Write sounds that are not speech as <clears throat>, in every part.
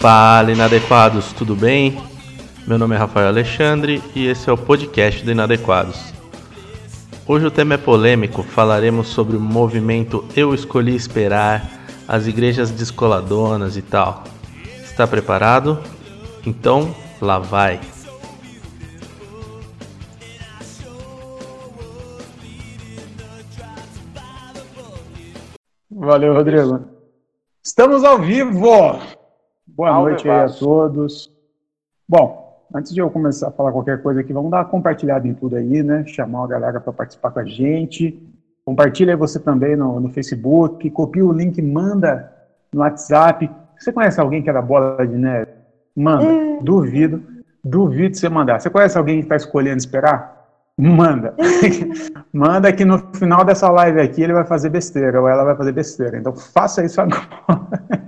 Fala, inadequados, tudo bem? Meu nome é Rafael Alexandre e esse é o podcast do Inadequados. Hoje o tema é polêmico, falaremos sobre o movimento Eu Escolhi Esperar, as igrejas descoladonas e tal. Está preparado? Então, lá vai! Valeu, Rodrigo. Estamos ao vivo! Boa noite aí a todos. Bom, antes de eu começar a falar qualquer coisa aqui, vamos dar uma compartilhada em tudo aí, né? Chamar a galera para participar com a gente. Compartilha você também no, no Facebook, copia o link, manda no WhatsApp. Você conhece alguém que é da bola de neve? Manda. Hum. Duvido. Duvido você mandar. Você conhece alguém que está escolhendo esperar? Manda. <laughs> Manda que no final dessa live aqui ele vai fazer besteira, ou ela vai fazer besteira. Então faça isso agora.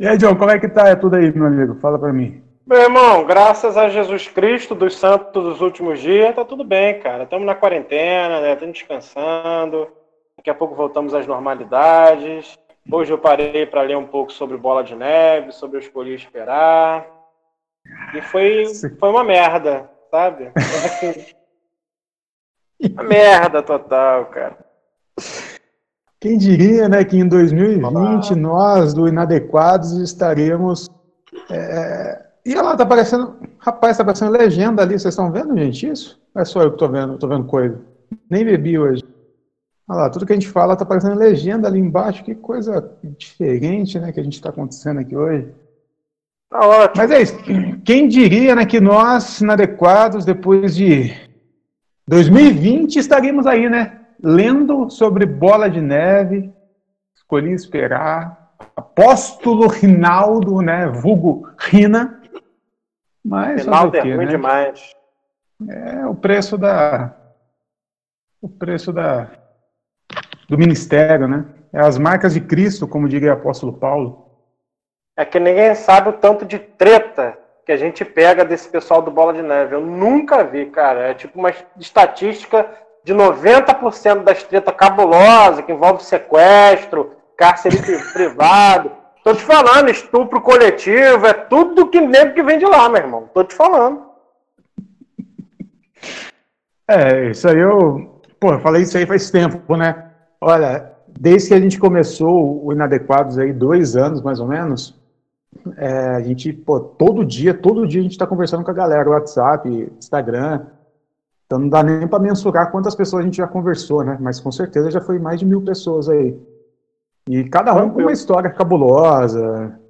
E aí, John, como é que tá é tudo aí, meu amigo? Fala para mim. Meu irmão, graças a Jesus Cristo dos santos dos últimos dias, tá tudo bem, cara. Estamos na quarentena, né? Estamos descansando. Daqui a pouco voltamos às normalidades. Hoje eu parei para ler um pouco sobre bola de neve, sobre eu escolhi esperar. E foi, foi uma merda, sabe? uma merda total, cara. Quem diria, né, que em 2020 Olá. nós do Inadequados estaremos. É... E olha lá, tá aparecendo. Rapaz, tá aparecendo legenda ali. Vocês estão vendo, gente, isso? É só eu que tô vendo, tô vendo coisa. Nem bebi hoje. Olha lá, tudo que a gente fala tá aparecendo legenda ali embaixo. Que coisa diferente, né, que a gente está acontecendo aqui hoje. Tá ótimo. Mas é isso. Quem diria, né, que nós, inadequados, depois de 2020, estaríamos aí, né? Lendo sobre Bola de Neve, escolhi esperar, apóstolo Rinaldo, né, vulgo Rina, mas Rinaldo é ruim né? demais. É o preço da o preço da do ministério, né? É as marcas de Cristo, como diria o apóstolo Paulo. É que ninguém sabe o tanto de treta que a gente pega desse pessoal do Bola de Neve. Eu nunca vi, cara. É tipo uma estatística de 90% das tretas cabulosas, que envolve sequestro, cárcere <laughs> privado. Tô te falando, estupro coletivo, é tudo que nego que vem de lá, meu irmão. Tô te falando. É, isso aí eu. Pô, eu falei isso aí faz tempo, né? Olha, desde que a gente começou o Inadequados aí, dois anos mais ou menos, é, a gente, pô, todo dia, todo dia a gente está conversando com a galera, WhatsApp, Instagram, então não dá nem para mensurar quantas pessoas a gente já conversou, né? Mas com certeza já foi mais de mil pessoas aí. E cada um com uma história cabulosa,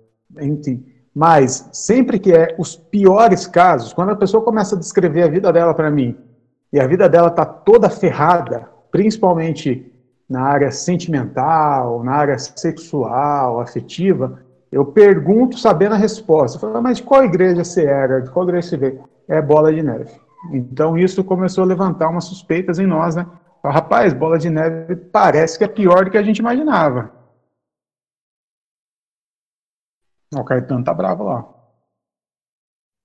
enfim. Mas sempre que é os piores casos, quando a pessoa começa a descrever a vida dela para mim, e a vida dela tá toda ferrada, principalmente na área sentimental, na área sexual, afetiva, eu pergunto sabendo a resposta. Eu falo, mas de qual igreja você era? De qual igreja você veio? É bola de neve. Então isso começou a levantar umas suspeitas em nós, né? Rapaz, bola de neve parece que é pior do que a gente imaginava. O Caetano tá bravo lá.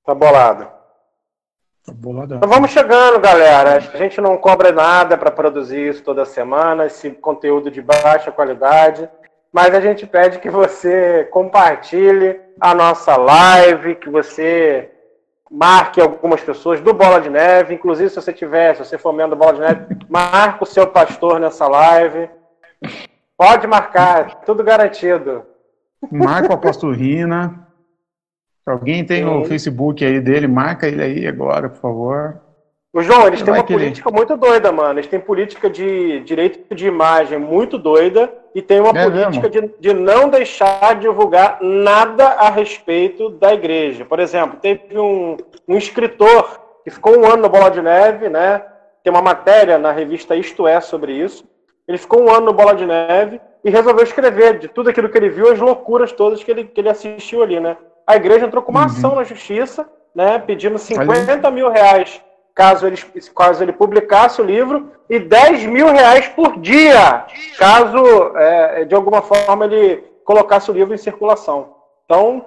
Tá bolado. Tá boladão. Então vamos chegando, galera. A gente não cobra nada para produzir isso toda semana, esse conteúdo de baixa qualidade. Mas a gente pede que você compartilhe a nossa live, que você marque algumas pessoas do Bola de Neve, inclusive se você tiver, se você for membro do Bola de Neve, marque o seu pastor nessa live. Pode marcar, tudo garantido. Marca o apóstolo Rina. Se alguém tem Sim. o Facebook aí dele, marca ele aí agora, por favor. O João, eles têm uma política muito doida, mano. Eles têm política de direito de imagem muito doida e tem uma é política de, de, não deixar divulgar nada a respeito da igreja. Por exemplo, teve um, um escritor que ficou um ano no Bola de Neve, né? Tem uma matéria na revista Isto É sobre isso. Ele ficou um ano no Bola de Neve e resolveu escrever de tudo aquilo que ele viu, as loucuras todas que ele, que ele assistiu ali, né? A igreja entrou com uma uhum. ação na justiça, né? Pedindo 50 mil reais caso ele, caso ele publicasse o livro, e 10 mil reais por dia, caso é, de alguma forma ele colocasse o livro em circulação. Então.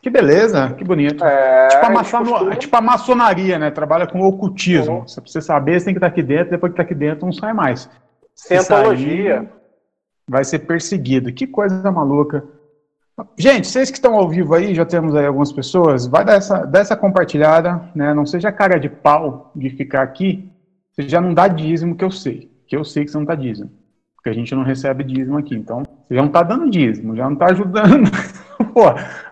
Que beleza, que bonito. É, tipo, a maçonaria, é tipo a maçonaria, né? Trabalha com ocultismo. Uhum. Você precisa saber, você tem que estar aqui dentro, depois que está aqui dentro, não sai mais. Cientologia. vai ser perseguido. Que coisa maluca. Gente, vocês que estão ao vivo aí, já temos aí algumas pessoas, vai dar essa, compartilhada, né? Não seja cara de pau de ficar aqui, você já não dá dízimo que eu sei, que eu sei que você não dá dízimo, porque a gente não recebe dízimo aqui, então você já não está dando dízimo, já não está ajudando. <laughs> Pô,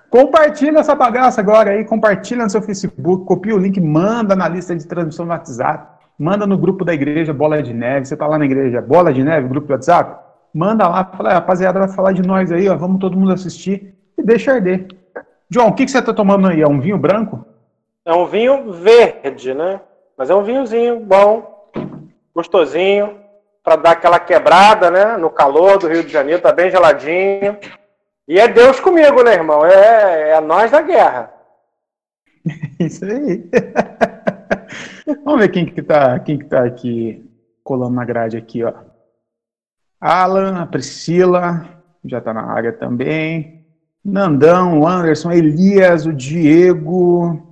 compartilha essa bagaça agora aí, compartilha no seu Facebook, copia o link, manda na lista de transmissão no WhatsApp, manda no grupo da igreja Bola de Neve, você está lá na igreja Bola de Neve, grupo do WhatsApp, manda lá, fala, rapaziada, vai falar de nós aí, ó, vamos todo mundo assistir e deixa arder. João, o que, que você está tomando aí? É um vinho branco? É um vinho verde, né? Mas é um vinhozinho bom, gostosinho, para dar aquela quebrada, né? No calor do Rio de Janeiro, tá bem geladinho. E é Deus comigo, né, irmão? É, é nós da guerra. <laughs> Isso aí. <laughs> Vamos ver quem que tá, quem que tá aqui colando na grade aqui, ó. Alan, a Priscila, já está na área também. Nandão, o Anderson, Elias, o Diego.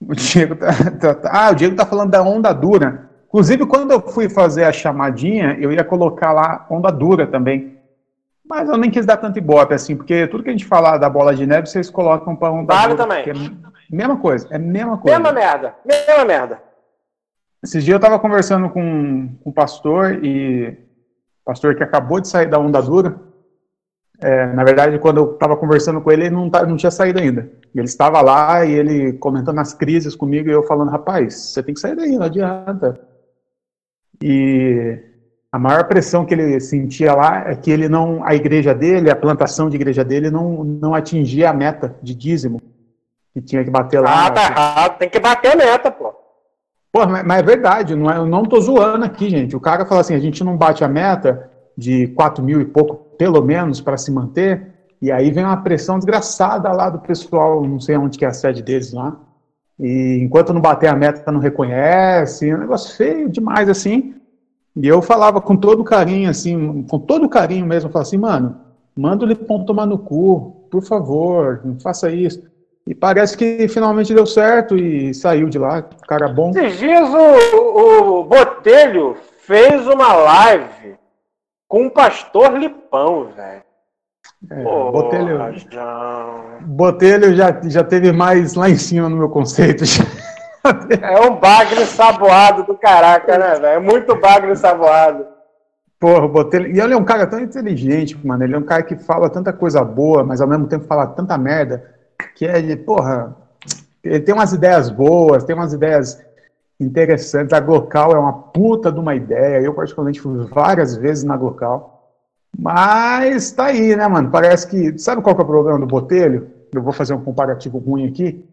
O <laughs> Diego tá, tá, tá, ah, o Diego tá falando da onda dura. Inclusive, quando eu fui fazer a chamadinha, eu ia colocar lá onda dura também. Mas eu nem quis dar tanto ibope assim, porque tudo que a gente falar da bola de neve, vocês colocam para onda vale dura. também. É mesma coisa, é mesma coisa. Mesma merda, mesma merda. Esses dias eu estava conversando com, com o pastor e pastor que acabou de sair da onda dura. É, na verdade, quando eu estava conversando com ele, ele não, tá, não tinha saído ainda. Ele estava lá e ele comentando as crises comigo e eu falando, rapaz, você tem que sair daí, não adianta. E a maior pressão que ele sentia lá é que ele não, a igreja dele, a plantação de igreja dele, não, não atingia a meta de dízimo que tinha que bater lá. Ah, tá errado, tem que bater a meta, pô. Pô, mas, mas é verdade, não é, eu não tô zoando aqui, gente. O cara fala assim, a gente não bate a meta de 4 mil e pouco, pelo menos, para se manter, e aí vem uma pressão desgraçada lá do pessoal, não sei onde que é a sede deles lá, e enquanto não bater a meta, não reconhece, é um negócio feio demais, assim. E eu falava com todo carinho, assim, com todo carinho mesmo, falava assim, mano, manda o Lipão tomar no cu, por favor, não faça isso. E parece que finalmente deu certo e saiu de lá, cara bom. Esses dias o, o Botelho fez uma live com o pastor Lipão, velho. É, Botelho, Botelho já, já teve mais lá em cima no meu conceito. <laughs> é um bagre saboado do caraca, né, velho? É muito bagre saboado. Porra, Botelho. E ele é um cara tão inteligente, mano. Ele é um cara que fala tanta coisa boa, mas ao mesmo tempo fala tanta merda que é de, porra, ele tem umas ideias boas, tem umas ideias interessantes. A Glocal é uma puta de uma ideia. Eu, particularmente, fui várias vezes na Glocal. Mas tá aí, né, mano? Parece que. Sabe qual que é o problema do Botelho? Eu vou fazer um comparativo ruim aqui.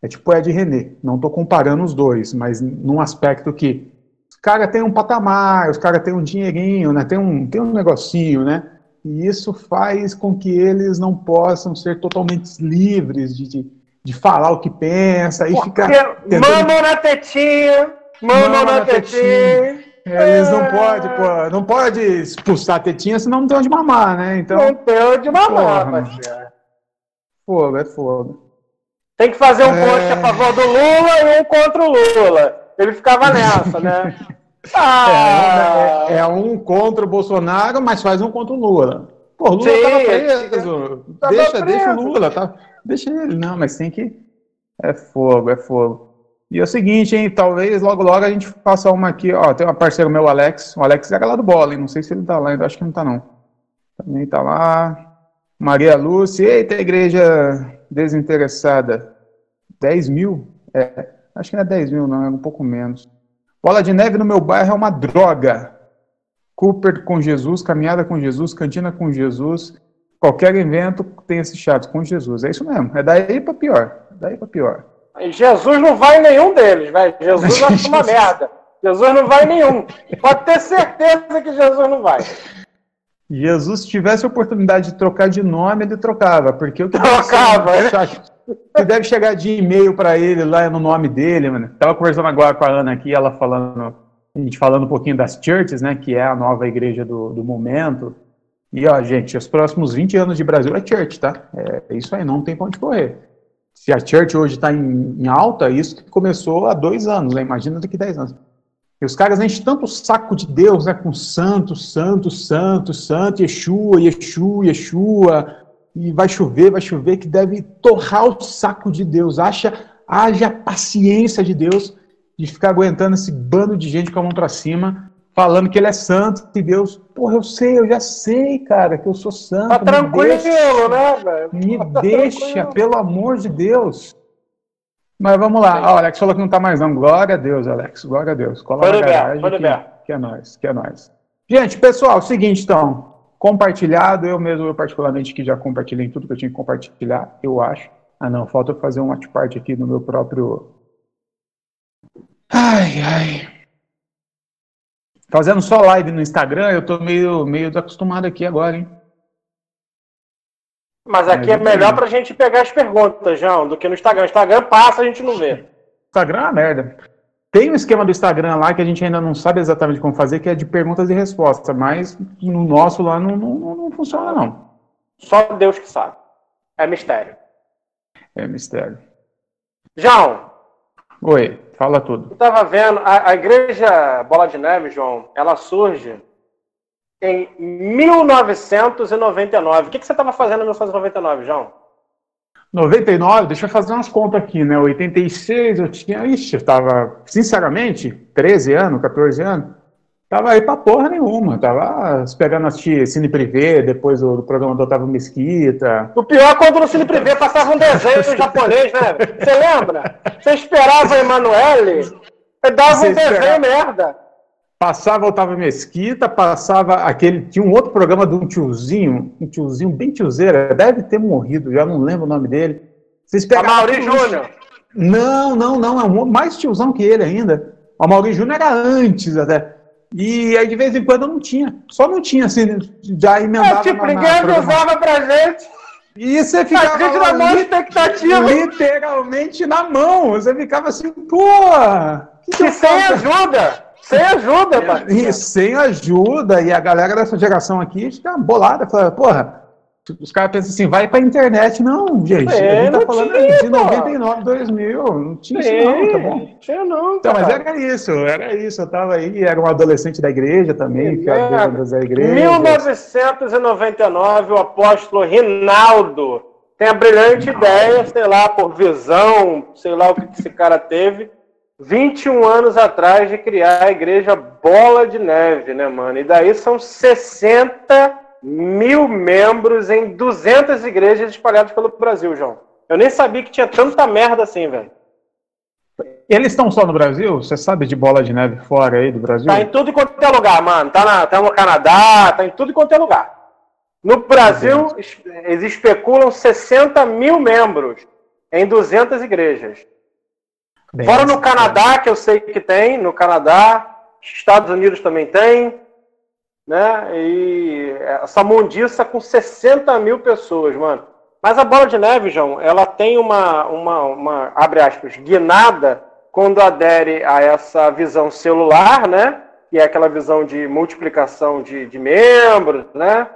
É tipo Ed René. Não tô comparando os dois, mas num aspecto que os caras têm um patamar, os caras têm um dinheirinho, né? Tem um, tem um negocinho, né? E isso faz com que eles não possam ser totalmente livres de, de, de falar o que pensa e ficar. Tentando... na tetinha! Mamam na, tetinha! É, eles não podem, pô, não pode expulsar a tetinha, senão não tem onde mamar, né? Então, não tem onde mamar, parceiro. Fogo, é fogo. Tem que fazer um é... post a favor do Lula e um contra o Lula. Ele ficava nessa, né? <laughs> Ah. É, é, é, um contra o Bolsonaro, mas faz um contra o Lula. Pô, Lula Sim, tava preso. Tava deixa, preso. deixa o Lula, tá? Deixa ele, não, mas tem que. É fogo, é fogo. E é o seguinte, hein? Talvez logo logo a gente faça uma aqui, ó. Tem um parceiro meu, Alex. O Alex é lá do bola, hein? Não sei se ele tá lá ainda, acho que não tá, não. Também tá lá. Maria Lúcia, eita, igreja desinteressada. 10 mil? É, acho que não é 10 mil, não, é um pouco menos. Bola de neve no meu bairro é uma droga. Cooper com Jesus, caminhada com Jesus, cantina com Jesus. Qualquer evento tem esse chato com Jesus. É isso mesmo. É daí para pior. É daí para pior. Jesus não vai em nenhum deles, velho. Jesus <laughs> acha uma merda. Jesus não vai em nenhum. Pode ter certeza que Jesus não vai. Jesus, se tivesse a oportunidade de trocar de nome, ele trocava, porque eu trocava, né? Que deve chegar de e-mail para ele lá no nome dele, mano. Tava conversando agora com a Ana aqui, ela falando, a gente falando um pouquinho das churches, né, que é a nova igreja do, do momento. E ó, gente, os próximos 20 anos de Brasil é church, tá? É isso aí, não tem pra onde correr. Se a church hoje está em, em, alta, isso começou há dois anos, né? Imagina daqui 10 anos. E os caras enchem tanto o saco de Deus, né? Com santo, santo, santo, santo, Yeshua, Yeshua, Yeshua, e vai chover, vai chover, que deve torrar o saco de Deus. Acha, haja paciência de Deus de ficar aguentando esse bando de gente com a mão para cima, falando que ele é santo e Deus, porra, eu sei, eu já sei, cara, que eu sou santo. Tá tranquilo, deixa, né, velho? Me tá deixa, tranquilo. pelo amor de Deus. Mas vamos lá. Ó, o Alex falou que não tá mais não. Glória a Deus, Alex. Glória a Deus. Cola na garagem que, que é nós, que é nós. Gente, pessoal, seguinte então compartilhado. Eu mesmo, eu particularmente, que já compartilhei tudo que eu tinha que compartilhar, eu acho. Ah, não, falta fazer um watch party aqui no meu próprio. Ai, ai. Fazendo só live no Instagram, eu tô meio, meio desacostumado aqui agora, hein? Mas aqui é, é melhor pra gente pegar as perguntas, João, do que no Instagram. O Instagram passa, a gente não vê. Instagram é uma merda. Tem um esquema do Instagram lá que a gente ainda não sabe exatamente como fazer, que é de perguntas e respostas, mas no nosso lá não, não, não funciona, não. Só Deus que sabe. É mistério. É mistério. João. Oi, fala tudo. Eu tava vendo, a, a igreja Bola de Neve, João, ela surge em 1999. O que, que você estava fazendo em 1999, João? 99, deixa eu fazer umas contas aqui, né? 86 eu tinha, ixi, eu tava, sinceramente, 13 anos, 14 anos, tava aí pra porra nenhuma, tava esperando assistir Cine Privé, depois do programa do Otávio Mesquita. O pior é quando no Cine Privé passava um desenho japonês, né? Você lembra? Você esperava Emanuele, dava Você um desenho esperava... merda. Passava Otávio Mesquita, passava aquele. Tinha um outro programa de um tiozinho, um tiozinho bem tiozeira, deve ter morrido, já não lembro o nome dele. Vocês pegaram. Mauri Júnior! Não, não, não, é um mais tiozão que ele ainda. O Mauri Júnior era antes até. E aí de vez em quando não tinha. Só não tinha, assim, já emendava. É, tipo, ninguém avisava pra gente. E você ficava. A gente na expectativa. Literalmente na mão. Você ficava assim, pô. Que, que sem ajuda! Sem ajuda, pai. E, sem ajuda, e a galera dessa geração aqui fica bolada, fala, porra, os caras pensam assim, vai pra internet. Não, gente, é, a gente tá falando tinha, de 99, 2000, não tinha isso não, tá bom? Tinha não, Então, mas era isso, era isso, eu tava aí, era um adolescente da igreja também, ficava é, da igreja. 1999, o apóstolo Rinaldo. Tem a brilhante ideia, sei lá, por visão, sei lá o que esse cara teve, 21 anos atrás de criar a igreja Bola de Neve, né, mano? E daí são 60 mil membros em 200 igrejas espalhadas pelo Brasil, João. Eu nem sabia que tinha tanta merda assim, velho. Eles estão só no Brasil? Você sabe de bola de neve fora aí do Brasil? Tá em tudo quanto é lugar, mano. Tá, na, tá no Canadá, tá em tudo quanto é lugar. No Brasil, eles especulam 60 mil membros em 200 igrejas. Bem, Fora no Canadá, que eu sei que tem, no Canadá, Estados Unidos também tem, né? E essa mundiça com 60 mil pessoas, mano. Mas a bola de neve, João, ela tem uma, uma, uma abre aspas, guinada quando adere a essa visão celular, né? Que é aquela visão de multiplicação de, de membros, né?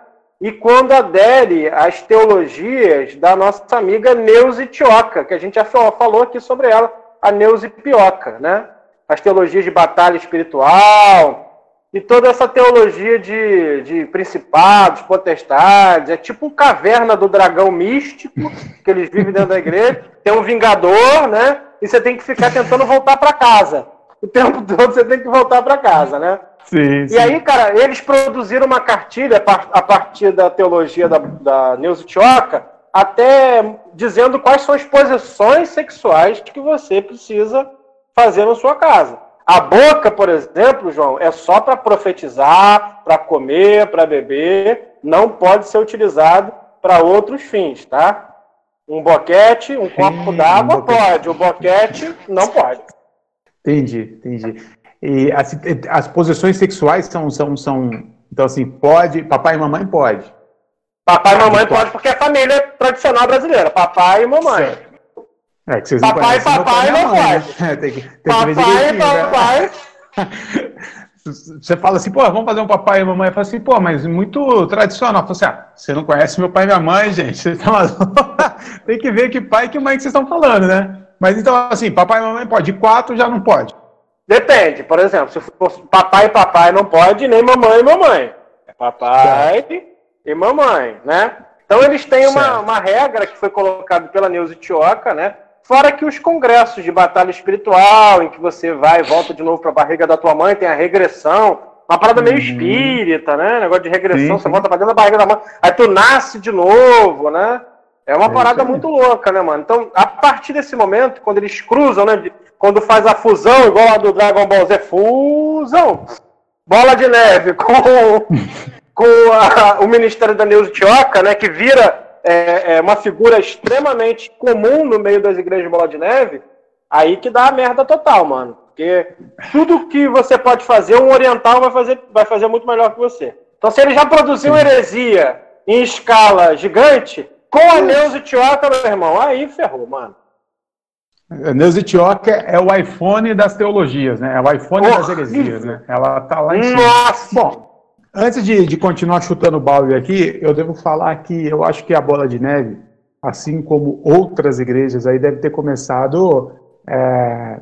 E quando adere às teologias da nossa amiga Neuza Tioca, que a gente já falou aqui sobre ela, a Neusipioca, né? As teologias de batalha espiritual e toda essa teologia de, de principados, potestades. É tipo um caverna do dragão místico que eles vivem dentro da igreja. Tem um vingador, né? E você tem que ficar tentando voltar para casa. O tempo todo você tem que voltar para casa, né? Sim, e aí, cara, eles produziram uma cartilha a partir da teologia da, da Neuza Tioca, até dizendo quais são as posições sexuais que você precisa fazer na sua casa. A boca, por exemplo, João, é só para profetizar, para comer, para beber, não pode ser utilizado para outros fins, tá? Um boquete, um copo d'água um pode, o boquete não pode. Entendi, entendi. E as, as posições sexuais são, são, são, então assim, pode, papai e mamãe pode. Papai e mamãe pode porque é família tradicional brasileira. Papai e mamãe. É, que vocês papai e papai não né? pode. <laughs> Né? tem que, tem papai e papai. <laughs> Você fala assim, pô, vamos fazer um papai e mamãe. Eu falo assim, pô, mas muito tradicional. Eu falo assim, ah, você não conhece meu pai e minha mãe, gente. <laughs> Você tá tem que ver que pai e que mãe que vocês estão falando, né? Mas então, assim, papai e mamãe pode. De quatro já não pode. Depende. Por exemplo, se for papai e papai não pode, nem mamãe e mamãe. É papai e mamãe, né? Então eles têm uma, uma regra que foi colocada pela Neuza Tioca, né? Fora que os congressos de batalha espiritual, em que você vai e volta de novo para a barriga da tua mãe, tem a regressão, uma parada meio uhum. espírita, né? Negócio de regressão, sim, você sim. volta pra dentro da barriga da mãe, aí tu nasce de novo, né? É uma é parada muito louca, né, mano? Então, a partir desse momento, quando eles cruzam, né? Quando faz a fusão, igual a do Dragon Ball Z, fusão! Bola de neve com, <laughs> com a, o Ministério da Neuza Tioca, né? Que vira é, é uma figura extremamente comum no meio das igrejas de Bola de Neve, aí que dá a merda total, mano. Porque tudo que você pode fazer, um oriental vai fazer, vai fazer muito melhor que você. Então, se ele já produziu heresia em escala gigante, com a Neuza Tioca, meu irmão, aí ferrou, mano. A Neuza Tioca é o iPhone das teologias, né? É o iPhone oh, das heresias, né? Ela tá lá em cima. Nossa! Bom, Antes de, de continuar chutando balde aqui, eu devo falar que eu acho que a Bola de Neve, assim como outras igrejas aí, deve ter começado é,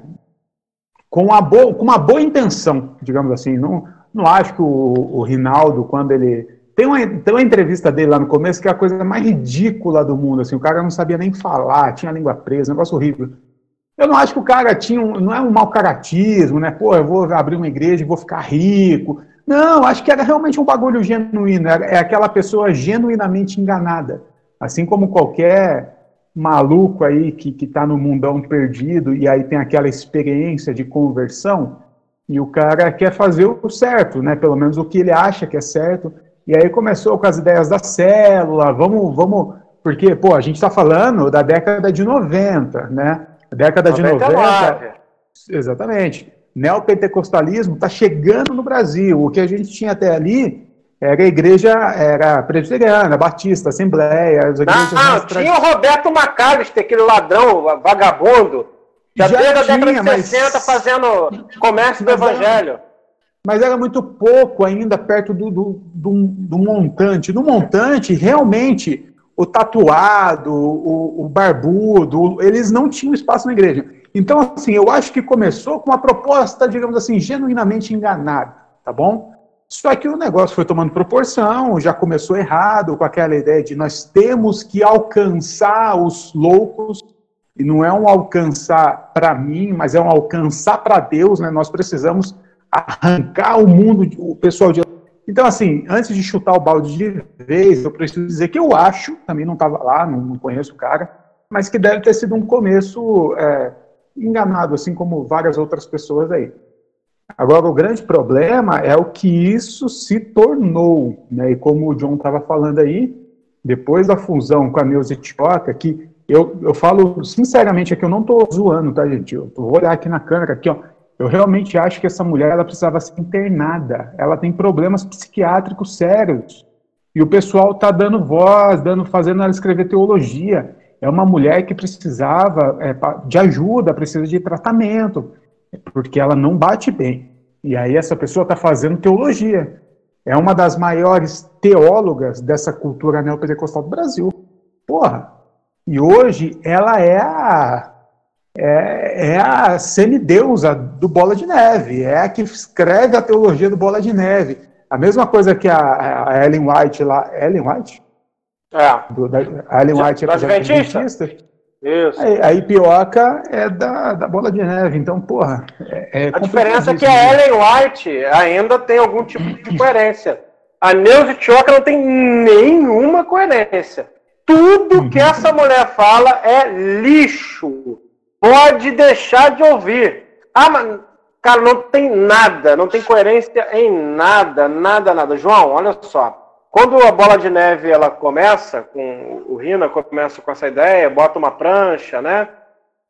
com, uma boa, com uma boa intenção, digamos assim. Não, não acho que o, o Rinaldo, quando ele. Tem uma, tem uma entrevista dele lá no começo que é a coisa mais ridícula do mundo. Assim, o cara não sabia nem falar, tinha a língua presa, negócio horrível. Eu não acho que o cara tinha um, não é um mau caratismo, né? Pô, eu vou abrir uma igreja e vou ficar rico. Não, acho que era realmente um bagulho genuíno, é aquela pessoa genuinamente enganada. Assim como qualquer maluco aí que está no mundão perdido e aí tem aquela experiência de conversão e o cara quer fazer o certo, né? Pelo menos o que ele acha que é certo. E aí começou com as ideias da célula, vamos, vamos, porque, pô, a gente está falando da década de 90, né? A década 99, de 90. Exatamente neopentecostalismo está chegando no Brasil. O que a gente tinha até ali era a igreja era presbiteriana, batista, assembleia, as igrejas Não, tinha o Roberto Macalister, aquele ladrão, vagabundo, já, já desde a década de mas... 60 fazendo comércio do evangelho. mas era muito pouco ainda perto do, do, do, do montante. No montante, realmente, o tatuado, o, o barbudo, eles não tinham espaço na igreja. Então, assim, eu acho que começou com uma proposta, digamos assim, genuinamente enganada, tá bom? Só que o negócio foi tomando proporção, já começou errado, com aquela ideia de nós temos que alcançar os loucos, e não é um alcançar para mim, mas é um alcançar para Deus, né? Nós precisamos arrancar o mundo, o pessoal de. Então, assim, antes de chutar o balde de vez, eu preciso dizer que eu acho, também não estava lá, não, conheço o cara, mas que deve ter sido um começo. É, enganado, assim como várias outras pessoas aí. Agora, o grande problema é o que isso se tornou, né? E como o John estava falando aí, depois da fusão com a Neuza Etioca, que eu, eu falo sinceramente aqui, eu não estou zoando, tá, gente? Eu vou olhar aqui na câmera, aqui, ó. Eu realmente acho que essa mulher ela precisava ser internada. Ela tem problemas psiquiátricos sérios. E o pessoal está dando voz, dando, fazendo ela escrever teologia é uma mulher que precisava é, de ajuda, precisa de tratamento, porque ela não bate bem. E aí essa pessoa está fazendo teologia. É uma das maiores teólogas dessa cultura neopentecostal do Brasil. Porra! E hoje ela é a, é, é a semideusa do Bola de Neve, é a que escreve a teologia do Bola de Neve. A mesma coisa que a, a Ellen White lá. Ellen White? É. Do, da, White era adventista. Isso. A, a Ipioca é da, da bola de neve, então, porra. É, é a diferença é que a Ellen White ainda tem algum tipo de <clears throat> coerência. A Neuza Tioca não tem nenhuma coerência. Tudo uhum. que essa mulher fala é lixo. Pode deixar de ouvir. Ah, mas, cara, não tem nada, não tem coerência em nada, nada, nada. João, olha só. Quando a bola de neve ela começa, com o Rina começa com essa ideia, bota uma prancha, né?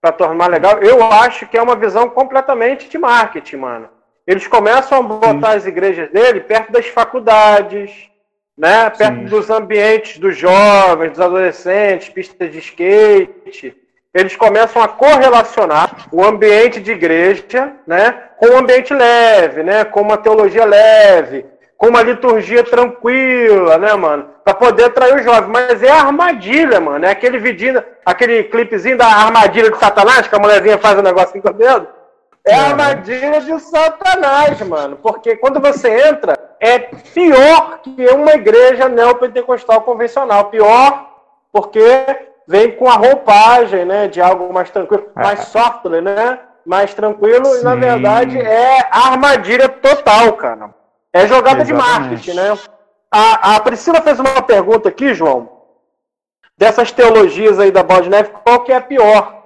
Para tornar legal, eu acho que é uma visão completamente de marketing, mano. Eles começam a botar Sim. as igrejas dele perto das faculdades, né? Perto Sim. dos ambientes dos jovens, dos adolescentes, pistas de skate. Eles começam a correlacionar o ambiente de igreja, né, com o ambiente leve, né, com uma teologia leve, com uma liturgia tranquila, né, mano? Pra poder atrair os jovens. Mas é armadilha, mano. É aquele vidinho, aquele clipezinho da armadilha de Satanás, que a mulherzinha faz o um negócio com o dedo. É a armadilha de Satanás, mano. Porque quando você entra, é pior que uma igreja neopentecostal convencional. Pior porque vem com a roupagem, né? De algo mais tranquilo, mais software, né? Mais tranquilo. Sim. E na verdade é armadilha total, cara. É jogada Exatamente. de marketing, né? A, a Priscila fez uma pergunta aqui, João. Dessas teologias aí da Bola de Neve, qual que é a pior?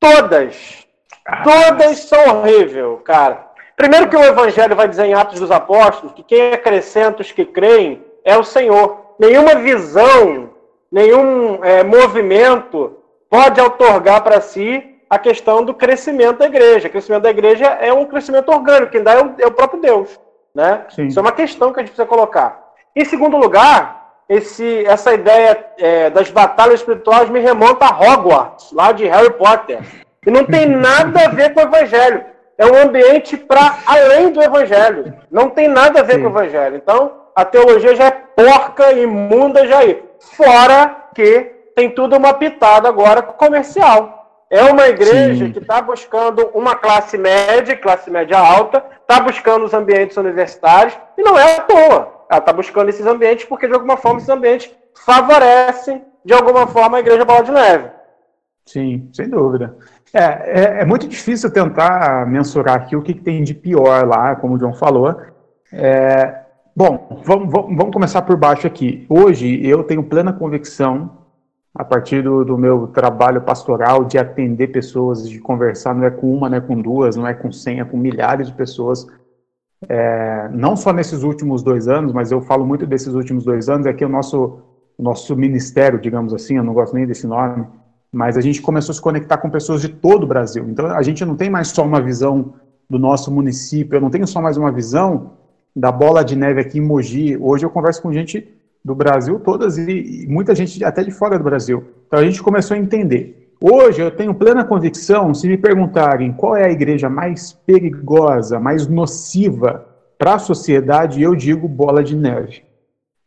Todas. Ah, Todas são horríveis, cara. Primeiro que o Evangelho vai dizer em Atos dos Apóstolos que quem acrescenta os que creem é o Senhor. Nenhuma visão, nenhum é, movimento pode otorgar para si a questão do crescimento da igreja. O crescimento da igreja é um crescimento orgânico, quem dá é o, é o próprio Deus. Né? Isso é uma questão que a gente precisa colocar. Em segundo lugar, esse, essa ideia é, das batalhas espirituais me remonta a Hogwarts, lá de Harry Potter. E não tem <laughs> nada a ver com o Evangelho. É um ambiente para além do Evangelho. Não tem nada a ver Sim. com o Evangelho. Então, a teologia já é porca, imunda, já é. Fora que tem tudo uma pitada agora comercial. É uma igreja Sim. que está buscando uma classe média, classe média alta, está buscando os ambientes universitários, e não é à toa. Ela está buscando esses ambientes porque, de alguma forma, esses ambientes favorecem, de alguma forma, a igreja Bola de Neve. Sim, sem dúvida. É, é, é, muito difícil tentar mensurar aqui o que, que, tem de pior lá, como o João falou. É, bom, vamos, vamos, começar por baixo aqui. Hoje eu tenho plena convicção, a partir do, do, meu trabalho pastoral, de atender pessoas, de conversar, não é com uma, não é com duas, não é com cem, é com milhares de pessoas. É, não só nesses últimos dois anos, mas eu falo muito desses últimos dois anos, é que o nosso, nosso ministério, digamos assim, eu não gosto nem desse nome, mas a gente começou a se conectar com pessoas de todo o Brasil. Então a gente não tem mais só uma visão do nosso município, eu não tenho só mais uma visão da bola de neve aqui em Mogi. Hoje eu converso com gente do Brasil todas e, e muita gente até de fora do Brasil. Então a gente começou a entender. Hoje eu tenho plena convicção, se me perguntarem qual é a igreja mais perigosa, mais nociva para a sociedade, eu digo bola de neve.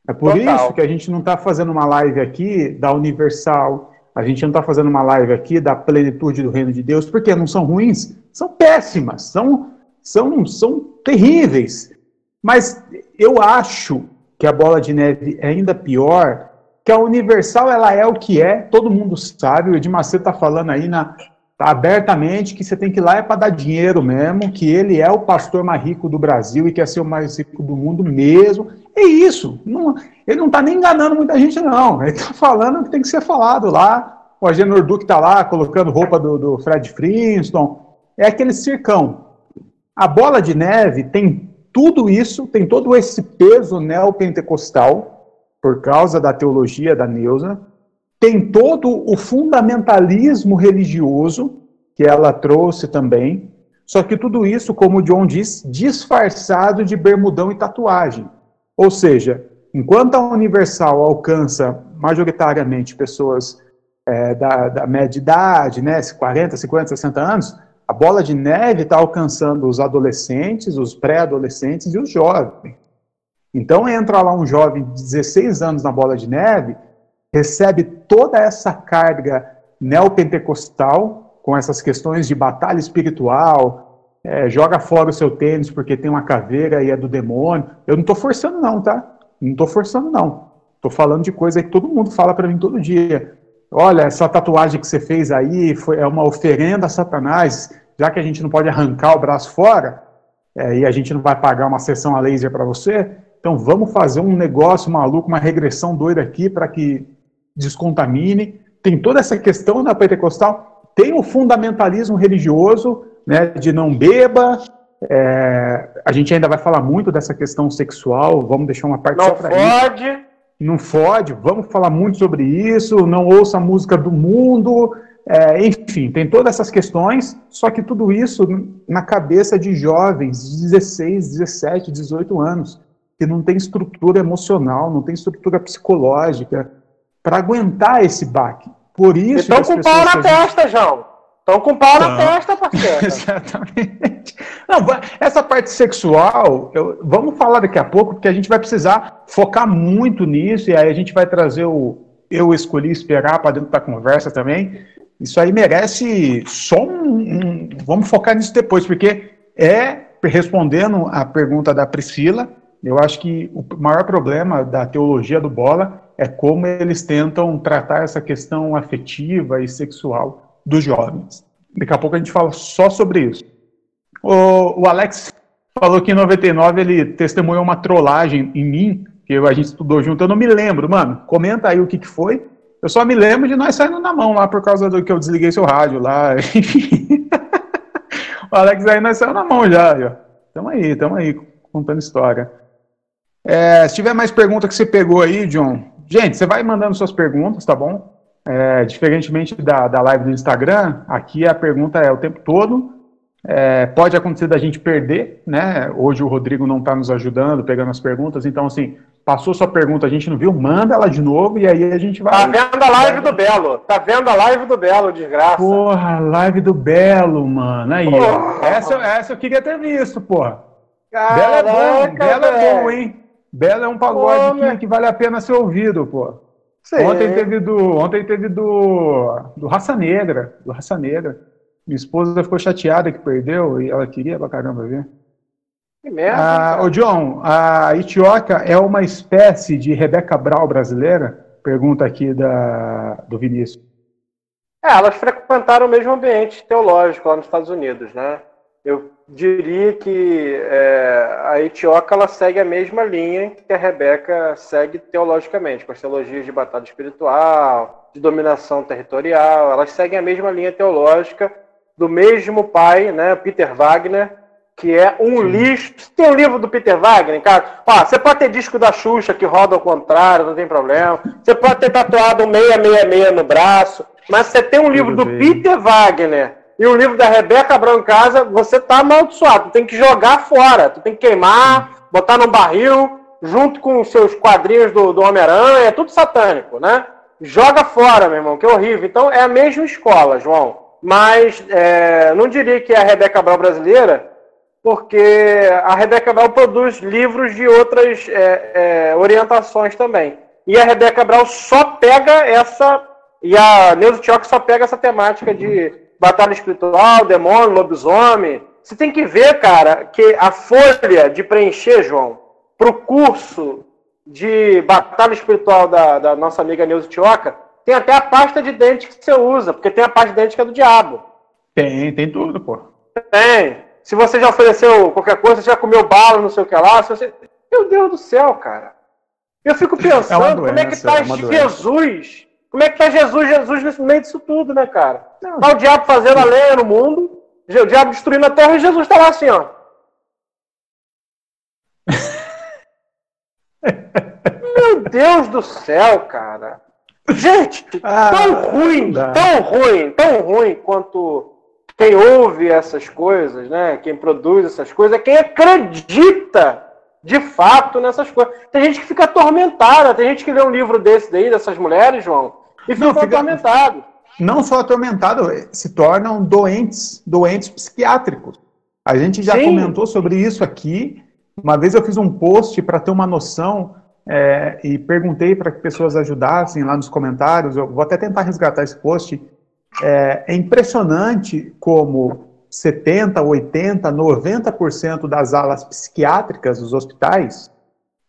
É por Total. isso que a gente não está fazendo uma live aqui da Universal, a gente não está fazendo uma live aqui da plenitude do reino de Deus, porque não são ruins, são péssimas, são, são, são terríveis. Mas eu acho que a bola de neve é ainda pior, que a Universal ela é o que é, todo mundo sabe, o Edir Macedo está falando aí na, abertamente que você tem que ir lá é para dar dinheiro mesmo, que ele é o pastor mais rico do Brasil e quer ser o mais rico do mundo mesmo. É isso. Não, ele não está nem enganando muita gente, não. Ele está falando o que tem que ser falado lá. O Agenor Duque está lá colocando roupa do, do Fred Flintstone. É aquele circão. A bola de neve tem tudo isso, tem todo esse peso neopentecostal, por causa da teologia da Neuza, tem todo o fundamentalismo religioso que ela trouxe também, só que tudo isso, como o John diz, disfarçado de bermudão e tatuagem. Ou seja, enquanto a Universal alcança majoritariamente pessoas é, da, da, média idade, né, 40, 50, 60 anos, a bola de neve está alcançando os adolescentes, os pré-adolescentes e os jovens. Então entra lá um jovem de 16 anos na bola de neve, recebe toda essa carga neopentecostal, com essas questões de batalha espiritual, é, joga fora o seu tênis porque tem uma caveira e é do demônio. Eu não estou forçando, não, tá? Não estou forçando, não. Estou falando de coisa que todo mundo fala para mim todo dia. Olha, essa tatuagem que você fez aí foi, é uma oferenda a Satanás, já que a gente não pode arrancar o braço fora, é, e a gente não vai pagar uma sessão a laser para você, então vamos fazer um negócio maluco, uma regressão doida aqui para que descontamine. Tem toda essa questão da pentecostal, tem o fundamentalismo religioso, né, de não beba. É, a gente ainda vai falar muito dessa questão sexual, vamos deixar uma parte não só para Isso. Não fode, vamos falar muito sobre isso, não ouça a música do mundo, é, enfim, tem todas essas questões, só que tudo isso na cabeça de jovens de 16, 17, 18 anos, que não tem estrutura emocional, não tem estrutura psicológica para aguentar esse baque. Por isso. Estão com pau na gente... testa, João. Estão com pau na testa, <laughs> parceiro. Exatamente. Não, essa parte sexual, eu, vamos falar daqui a pouco, porque a gente vai precisar focar muito nisso, e aí a gente vai trazer o Eu Escolhi Esperar para dentro da conversa também. Isso aí merece só um, um, Vamos focar nisso depois, porque é, respondendo a pergunta da Priscila, eu acho que o maior problema da teologia do bola é como eles tentam tratar essa questão afetiva e sexual dos jovens. Daqui a pouco a gente fala só sobre isso. O, o Alex falou que em 99 ele testemunhou uma trollagem em mim, que a gente estudou junto. Eu não me lembro, mano. Comenta aí o que, que foi. Eu só me lembro de nós saindo na mão lá por causa do que eu desliguei seu rádio lá. <laughs> o Alex aí nós saímos na mão já. Ó. Tamo aí, tamo aí, contando história. É, se tiver mais perguntas que você pegou aí, John, gente, você vai mandando suas perguntas, tá bom? É, diferentemente da, da live do Instagram, aqui a pergunta é o tempo todo. É, pode acontecer da gente perder, né? Hoje o Rodrigo não está nos ajudando, pegando as perguntas, então assim, passou sua pergunta, a gente não viu, manda ela de novo e aí a gente vai. Tá vendo a live do Belo? Tá vendo a live do Belo, desgraça. Porra, live do Belo, mano. Aí, essa, essa eu queria ter visto, porra. Caraca, Belo é bom, Belo é bom, hein? Belo é um pagode que, que, vale a pena ser ouvido, Ontem teve do, ontem teve do, do Raça Negra, do Raça Negra. Minha esposa ficou chateada que perdeu e ela queria pra caramba ver. Que merda. Ah, ô John, a Itioca é uma espécie de Rebeca Brau brasileira? Pergunta aqui da, do Vinícius. É, elas frequentaram o mesmo ambiente teológico lá nos Estados Unidos, né? Eu diria que é, a Itioca ela segue a mesma linha que a Rebeca segue teologicamente, com as teologias de batalha espiritual, de dominação territorial. Elas seguem a mesma linha teológica do mesmo pai, né, Peter Wagner, que é um Sim. lixo. Tem um livro do Peter Wagner, cara. Ó, você pode ter disco da Xuxa que roda ao contrário, não tem problema. Você pode ter tatuado um 666 no braço, mas você tem um livro do. Peter Wagner e um livro da Rebeca Abrão em casa, você tá amaldiçoado. Tu tem que jogar fora, tu tem que queimar, botar num barril, junto com os seus quadrinhos do, do Homem-Aranha, é tudo satânico, né? Joga fora, meu irmão, que é horrível. Então é a mesma escola, João. Mas é, não diria que é a Rebeca Abrão brasileira, porque a Rebeca Brau produz livros de outras é, é, orientações também. E a Rebeca Brau só pega essa. E a Neuza Tioc só pega essa temática de batalha espiritual, demônio, lobisomem. Você tem que ver, cara, que a folha de preencher, João, para o curso de batalha espiritual da, da nossa amiga Neuza Tioca, tem até a pasta de dente que você usa, porque tem a pasta de dente que é do diabo. Tem, tem tudo, pô. Tem se você já ofereceu qualquer coisa, você já comeu bala, não sei o que lá, se você... Meu Deus do céu, cara. Eu fico é pensando, é doença, como é que tá é Jesus? Como é que tá Jesus, Jesus no meio disso tudo, né, cara? Tá o diabo fazendo a lenha no mundo, o diabo destruindo a terra e Jesus tá lá assim, ó. <laughs> Meu Deus do céu, cara. Gente, ah, tão ruim, tão ruim, tão ruim quanto quem ouve essas coisas, né? Quem produz essas coisas é quem acredita de fato nessas coisas. Tem gente que fica atormentada, tem gente que lê um livro desse daí, dessas mulheres, João, e fica, não, fica atormentado. Não só atormentado, se tornam doentes, doentes psiquiátricos. A gente já Sim. comentou sobre isso aqui. Uma vez eu fiz um post para ter uma noção é, e perguntei para que pessoas ajudassem lá nos comentários. Eu vou até tentar resgatar esse post é, é impressionante como 70, 80, 90% das alas psiquiátricas dos hospitais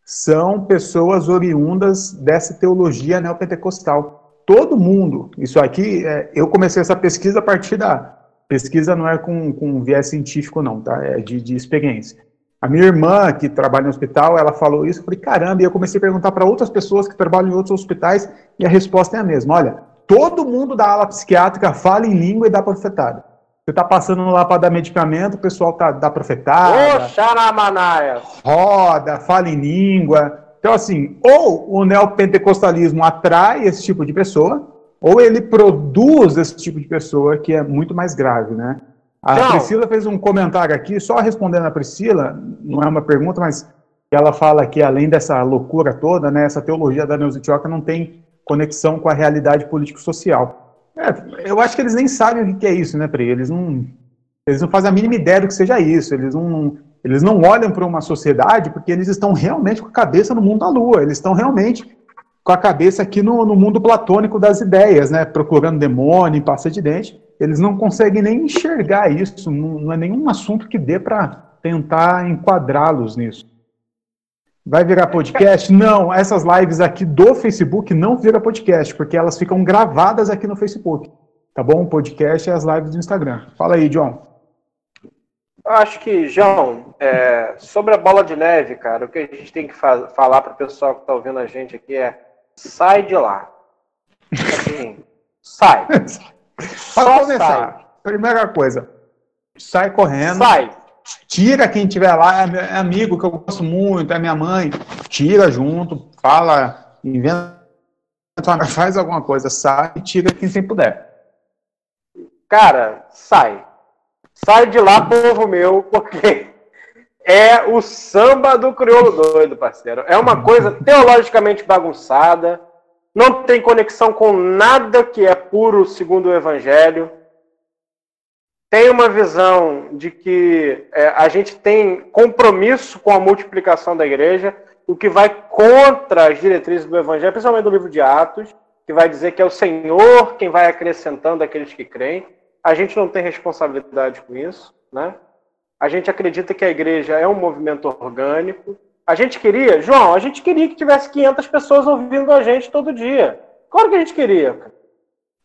são pessoas oriundas dessa teologia neopentecostal. Todo mundo, isso aqui, é, eu comecei essa pesquisa a partir da. Pesquisa não é com, com viés científico, não, tá? É de, de experiência. A minha irmã, que trabalha no hospital, ela falou isso, eu falei, caramba, e eu comecei a perguntar para outras pessoas que trabalham em outros hospitais, e a resposta é a mesma. Olha, todo mundo da ala psiquiátrica fala em língua e dá profetada. Você tá passando lá para dar medicamento, o pessoal tá, dá profetada. Oxaramanaia. Roda, fala em língua. Então, assim, ou o neopentecostalismo atrai esse tipo de pessoa, ou ele produz esse tipo de pessoa, que é muito mais grave, né? A não. Priscila fez um comentário aqui, só respondendo a Priscila, não é uma pergunta, mas ela fala que além dessa loucura toda, né, essa teologia da Neusitioca não tem conexão com a realidade político-social. É, eu acho que eles nem sabem o que é isso, né, Pri? Eles não, eles não fazem a mínima ideia do que seja isso. Eles não, eles não olham para uma sociedade porque eles estão realmente com a cabeça no mundo da lua. Eles estão realmente com a cabeça aqui no, no mundo platônico das ideias, né? Procurando demônio, pasta de dente. Eles não conseguem nem enxergar isso, não, não é nenhum assunto que dê para tentar enquadrá-los nisso. Vai virar podcast? <laughs> Não, essas lives aqui do Facebook não viram podcast, porque elas ficam gravadas aqui no Facebook. Tá bom? O podcast é as lives do Instagram. Fala aí, John. Eu acho que, João, é, sobre a bola de neve, cara, o que a gente tem que fa falar para o pessoal que está ouvindo a gente aqui é sai de lá. Assim, sai. <laughs> Para começar, sai. primeira coisa, sai correndo. Sai. Tira quem tiver lá, é amigo que eu gosto muito, é minha mãe. Tira junto, fala, inventa, faz alguma coisa, sai e tira quem sem puder. Cara, sai. Sai de lá, povo meu, porque é o samba do crioulo doido, parceiro. É uma coisa teologicamente bagunçada, não tem conexão com nada que é puro segundo o evangelho. Tem uma visão de que é, a gente tem compromisso com a multiplicação da igreja, o que vai contra as diretrizes do evangelho, principalmente do livro de Atos, que vai dizer que é o Senhor quem vai acrescentando aqueles que creem. A gente não tem responsabilidade com isso, né? A gente acredita que a igreja é um movimento orgânico. A gente queria, João, a gente queria que tivesse 500 pessoas ouvindo a gente todo dia. Claro que a gente queria.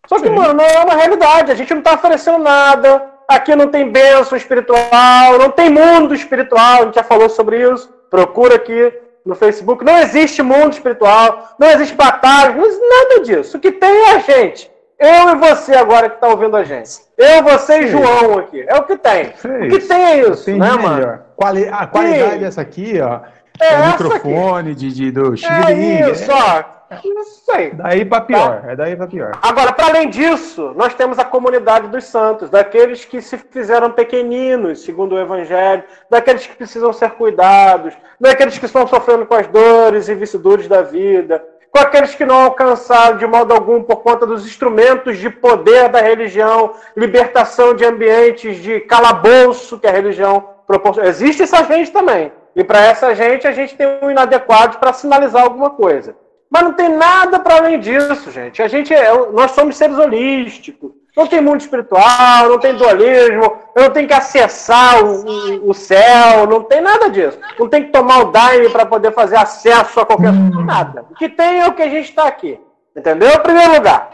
Só que, Sim. mano, não é uma realidade. A gente não está oferecendo nada. Aqui não tem bênção espiritual, não tem mundo espiritual. A gente já falou sobre isso. Procura aqui no Facebook. Não existe mundo espiritual, não existe batalha, não existe nada disso. O que tem é a gente. Eu e você agora que está ouvindo a gente. Eu, você e João aqui. É o que tem. O que tem é isso, Entendi, né, mano? Quali a qualidade dessa aqui, ó. É, é o microfone de, de, do Xing É isso, é. ó. Isso aí. Daí para pior, tá? é daí para pior. Agora, para além disso, nós temos a comunidade dos santos, daqueles que se fizeram pequeninos, segundo o Evangelho, daqueles que precisam ser cuidados, daqueles que estão sofrendo com as dores e vicissitudes da vida, com aqueles que não alcançaram de modo algum por conta dos instrumentos de poder da religião, libertação de ambientes de calabouço que a religião proporciona. Existe essa gente também. E para essa gente, a gente tem um inadequado para sinalizar alguma coisa. Mas não tem nada para além disso, gente. A gente é, nós somos seres holísticos. Não tem mundo espiritual, não tem dualismo, eu não tenho que acessar o, o, céu, não tem nada disso. Não tem que tomar o Daime para poder fazer acesso a qualquer hum. nada. O que tem é o que a gente está aqui. Entendeu? Em primeiro lugar,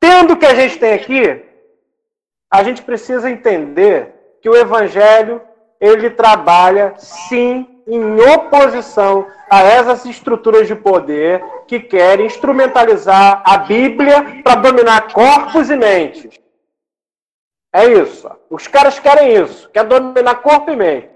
tendo o que a gente tem aqui, a gente precisa entender que o evangelho ele trabalha sim em oposição a essas estruturas de poder que querem instrumentalizar a Bíblia para dominar corpos e mentes. É isso. Os caras querem isso, quer dominar corpo e mente.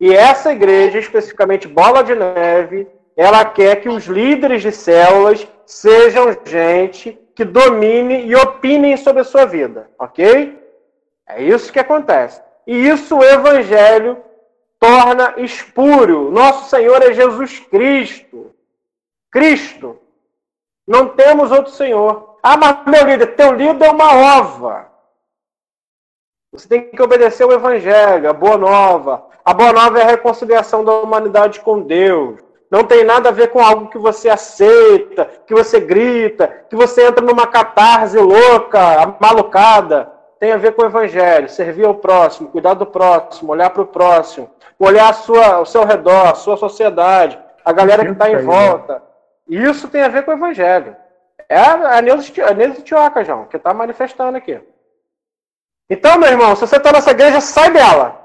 E essa igreja, especificamente Bola de Neve, ela quer que os líderes de células sejam gente que domine e opinem sobre a sua vida, ok? É isso que acontece. E isso o evangelho torna espúrio. Nosso Senhor é Jesus Cristo. Cristo. Não temos outro Senhor. Ah, mas meu líder, teu líder é uma ova. Você tem que obedecer o Evangelho, a Boa Nova. A Boa Nova é a reconciliação da humanidade com Deus. Não tem nada a ver com algo que você aceita, que você grita, que você entra numa catarse louca, malucada. Tem a ver com o Evangelho, servir ao próximo, cuidar do próximo, olhar para o próximo, olhar a sua, ao seu redor, a sua sociedade, a galera que está em volta. Isso tem a ver com o Evangelho. É a Neuza Tioca, João, que está manifestando aqui. Então, meu irmão, se você está nessa igreja, sai dela.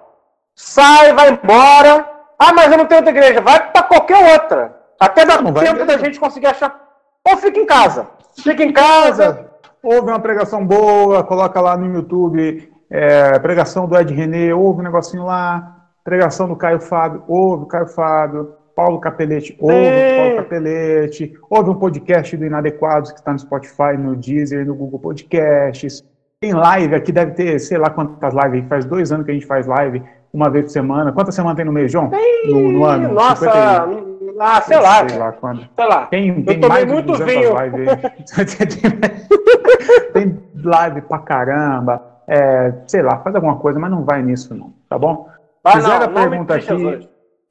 Sai, vai embora. Ah, mas eu não tenho outra igreja. Vai para qualquer outra. Até dá tempo da gente conseguir achar. Ou fica em casa. Fica em casa. Ouve uma pregação boa, coloca lá no YouTube é, pregação do Ed René, ouve um negocinho lá pregação do Caio Fábio, ouve o Caio Fábio, Paulo Capelete, ouve o Paulo Capelete, ouve um podcast do Inadequados que está no Spotify, no Deezer, no Google Podcasts. Tem live aqui, deve ter, sei lá quantas lives, faz dois anos que a gente faz live, uma vez por semana. Quantas semanas tem no mês, João? Tem, no, no ano? Nossa, ah, sei lá. Sei lá quando. Sei lá. Tem, tem Eu tomei muito vinho. <laughs> tem live pra caramba. É, sei lá, faz alguma coisa, mas não vai nisso não, tá bom? Ah, Fizeram a pergunta aqui.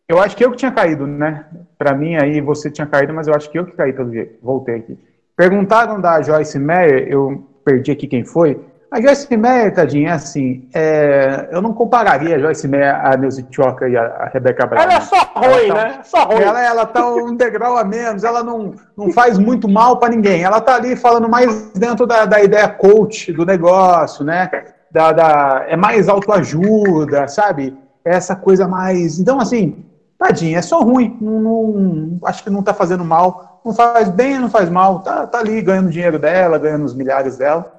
Eu acho que eu que tinha caído, né? Para mim aí você tinha caído, mas eu acho que eu que caí pelo jeito. Voltei aqui. Perguntaram da Joyce Meyer, eu perdi aqui quem foi. A Joyce Meyer, tadinha, é assim, é, eu não compararia a Joyce Meyer, a Neuza Tioca e a, a Rebeca Braga. Ela é só ruim, tá, né? Só ruim. Ela, ela tá um degrau a menos, ela não, não faz muito mal para ninguém. Ela tá ali falando mais dentro da, da ideia coach do negócio, né? Da, da, é mais autoajuda, sabe? Essa coisa mais. Então, assim, tadinha, é só ruim. Não, não, acho que não tá fazendo mal. Não faz bem, não faz mal. Tá, tá ali ganhando dinheiro dela, ganhando os milhares dela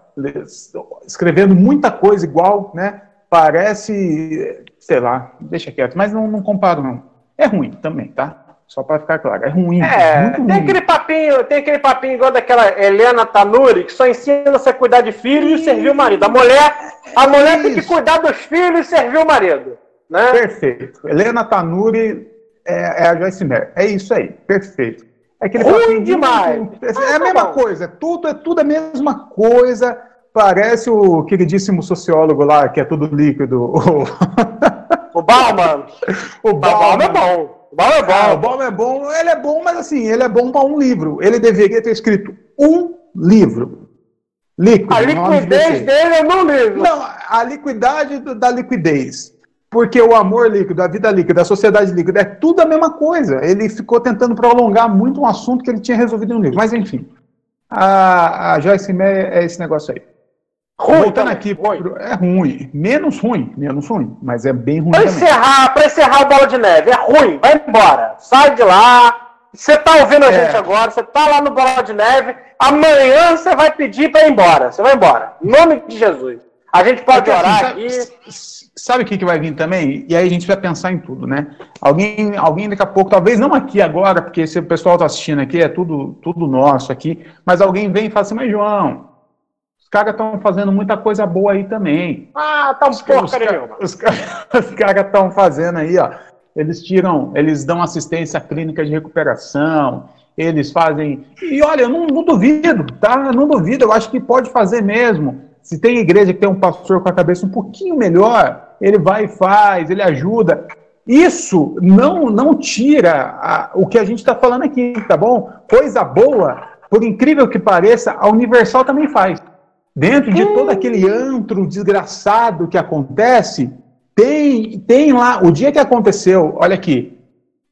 escrevendo muita coisa igual, né? Parece, sei lá, deixa quieto, mas não, não comparo, não. É ruim também, tá? Só para ficar claro, é ruim. É, muito tem ruim. aquele papinho, tem aquele papinho igual daquela Helena Tanuri, que só ensina você a cuidar de filhos e servir o marido. A mulher, a mulher tem que cuidar dos filhos e servir o marido. Né? Perfeito. Helena Tanuri é, é a Joyce Meyer. É isso aí, perfeito. É aquele Ruim demais. é a ah, mesma tá coisa, tudo é tudo a mesma coisa. Parece o queridíssimo sociólogo lá, que é tudo líquido. <laughs> O Bauman. O Bauman é bom. O Bauman é bom. Ah, o Bauman é bom. Ele é bom, mas assim, ele é bom para um livro. Ele deveria ter escrito um livro. Líquido. A liquidez dele é no livro. Não, a liquidade da liquidez. Porque o amor líquido, a vida líquida, a sociedade líquida, é tudo a mesma coisa. Ele ficou tentando prolongar muito um assunto que ele tinha resolvido em um livro. Mas, enfim, a, a Joyce Meyer é esse negócio aí. Ruim Voltando aqui, ruim. é ruim. Menos ruim, menos ruim, mas é bem ruim. Para encerrar, encerrar o Bola de Neve, é ruim, vai embora. Sai de lá. Você tá ouvindo a é. gente agora, você tá lá no Bola de Neve, amanhã você vai pedir para ir embora. Você vai embora. Em nome de Jesus. A gente pode Porque, orar assim, aqui. Sabe o que, que vai vir também? E aí a gente vai pensar em tudo, né? Alguém, alguém daqui a pouco, talvez não aqui agora, porque se o pessoal está assistindo aqui, é tudo, tudo nosso aqui, mas alguém vem e fala assim, mas João, os caras estão fazendo muita coisa boa aí também. Ah, tá um os, porcaria os, os, <laughs> os caras estão fazendo aí, ó. Eles tiram, eles dão assistência clínica de recuperação, eles fazem. E olha, eu não, não duvido, tá? Não duvido, eu acho que pode fazer mesmo. Se tem igreja que tem um pastor com a cabeça um pouquinho melhor, ele vai e faz, ele ajuda. Isso não não tira a, o que a gente está falando aqui, tá bom? Coisa boa, por incrível que pareça, a Universal também faz. Dentro de todo aquele antro desgraçado que acontece, tem, tem lá, o dia que aconteceu, olha aqui,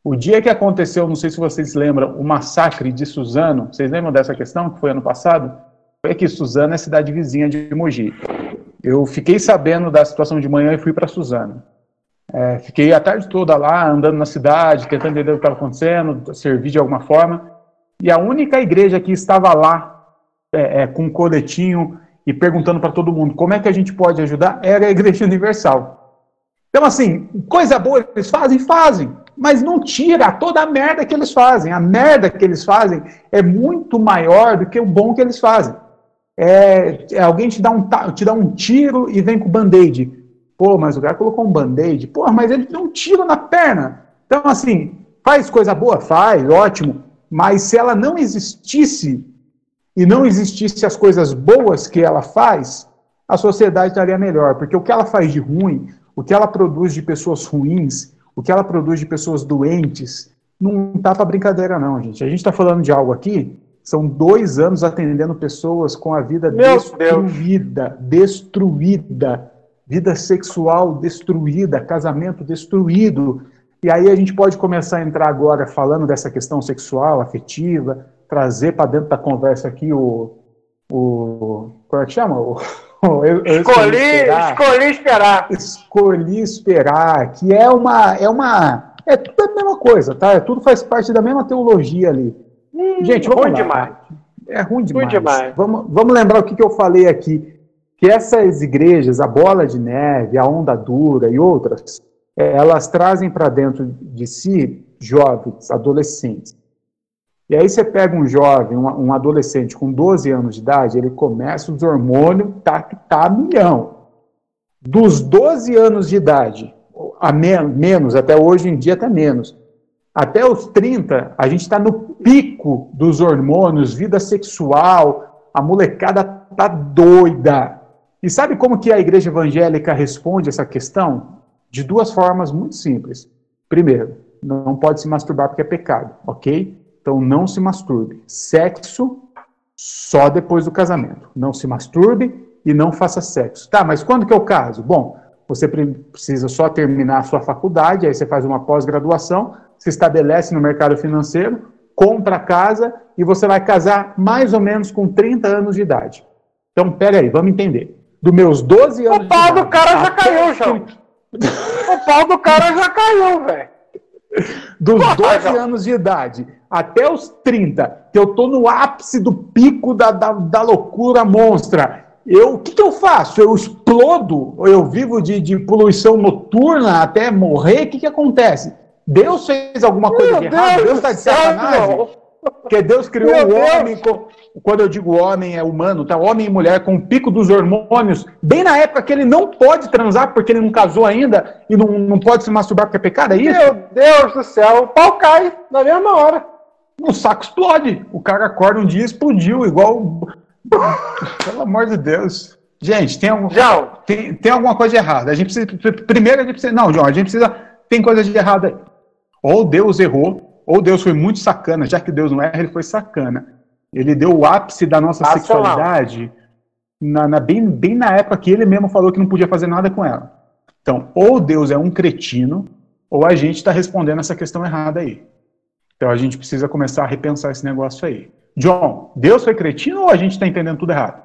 o dia que aconteceu, não sei se vocês lembram, o massacre de Suzano, vocês lembram dessa questão que foi ano passado? Foi aqui, Suzano é cidade vizinha de Mogi. Eu fiquei sabendo da situação de manhã e fui para Suzano. É, fiquei a tarde toda lá, andando na cidade, tentando entender o que estava acontecendo, servir de alguma forma. E a única igreja que estava lá, é, é, com um coletinho e perguntando para todo mundo como é que a gente pode ajudar, era a Igreja Universal. Então, assim, coisa boa eles fazem, fazem, mas não tira toda a merda que eles fazem. A merda que eles fazem é muito maior do que o bom que eles fazem. É, é, alguém te dá, um, te dá um tiro e vem com band-aid. Pô, mas o cara colocou um band-aid. Pô, mas ele deu um tiro na perna. Então, assim, faz coisa boa? Faz, ótimo. Mas se ela não existisse e não existisse as coisas boas que ela faz, a sociedade estaria melhor. Porque o que ela faz de ruim, o que ela produz de pessoas ruins, o que ela produz de pessoas doentes, não tá para brincadeira, não, gente. A gente está falando de algo aqui são dois anos atendendo pessoas com a vida Meu destruída, Deus. destruída, vida sexual destruída, casamento destruído. E aí a gente pode começar a entrar agora falando dessa questão sexual, afetiva, trazer para dentro da conversa aqui o. o como é que chama? O, <laughs> eu, eu escolhi, esperar. escolhi esperar. Escolhi esperar, que é uma. É uma é tudo a mesma coisa, tá? É tudo faz parte da mesma teologia ali. Gente, vamos ruim lá. demais. É ruim demais. Ruim demais. Vamos, vamos lembrar o que, que eu falei aqui. Que essas igrejas, a Bola de Neve, a Onda Dura e outras, elas trazem para dentro de si jovens, adolescentes. E aí você pega um jovem, um, um, adolescente com 12 anos de idade, ele começa os hormônios, tá, tá milhão. Dos 12 anos de idade, a menos, até hoje em dia até menos, até os 30, a gente está no pico dos hormônios, vida sexual, a molecada tá doida. E sabe como que a igreja evangélica responde essa questão? De duas formas muito simples. Primeiro, não pode se masturbar porque é pecado, ok? Então não se masturbe. Sexo só depois do casamento. Não se masturbe e não faça sexo. Tá, mas quando que é o caso? Bom, você precisa só terminar a sua faculdade, aí você faz uma pós-graduação, se estabelece no mercado financeiro, compra a casa e você vai casar mais ou menos com 30 anos de idade. Então, pera aí, vamos entender. Dos meus 12 anos. O pau do cara já caiu, João. o pau do cara já caiu, velho. Dos 12 anos de idade até os 30, que eu tô no ápice do pico da, da, da loucura monstra. Eu, o que, que, eu faço? Eu explodo? Eu vivo de, de poluição noturna até morrer? O que, que acontece? Deus fez alguma coisa de errado? Deus está de sacanagem? Porque Deus criou o homem, quando eu digo homem, é humano, tá? Homem e mulher com o pico dos hormônios, bem na época que ele não pode transar porque ele não casou ainda e não, não pode se masturbar porque é pecado, é isso? Meu Deus do céu, o pau cai na mesma hora. O saco explode. O cara acorda um dia e explodiu, igual. <laughs> Pelo amor de Deus. Gente, tem, algum, tem, tem alguma coisa de errada. A gente precisa. Primeiro a gente precisa. Não, João, a gente precisa. Tem coisa de errada aí. Ou Deus errou, ou Deus foi muito sacana, já que Deus não erra, ele foi sacana. Ele deu o ápice da nossa sexualidade na, na, bem, bem na época que ele mesmo falou que não podia fazer nada com ela. Então, ou Deus é um cretino, ou a gente está respondendo essa questão errada aí. Então a gente precisa começar a repensar esse negócio aí. John, Deus foi cretino ou a gente está entendendo tudo errado?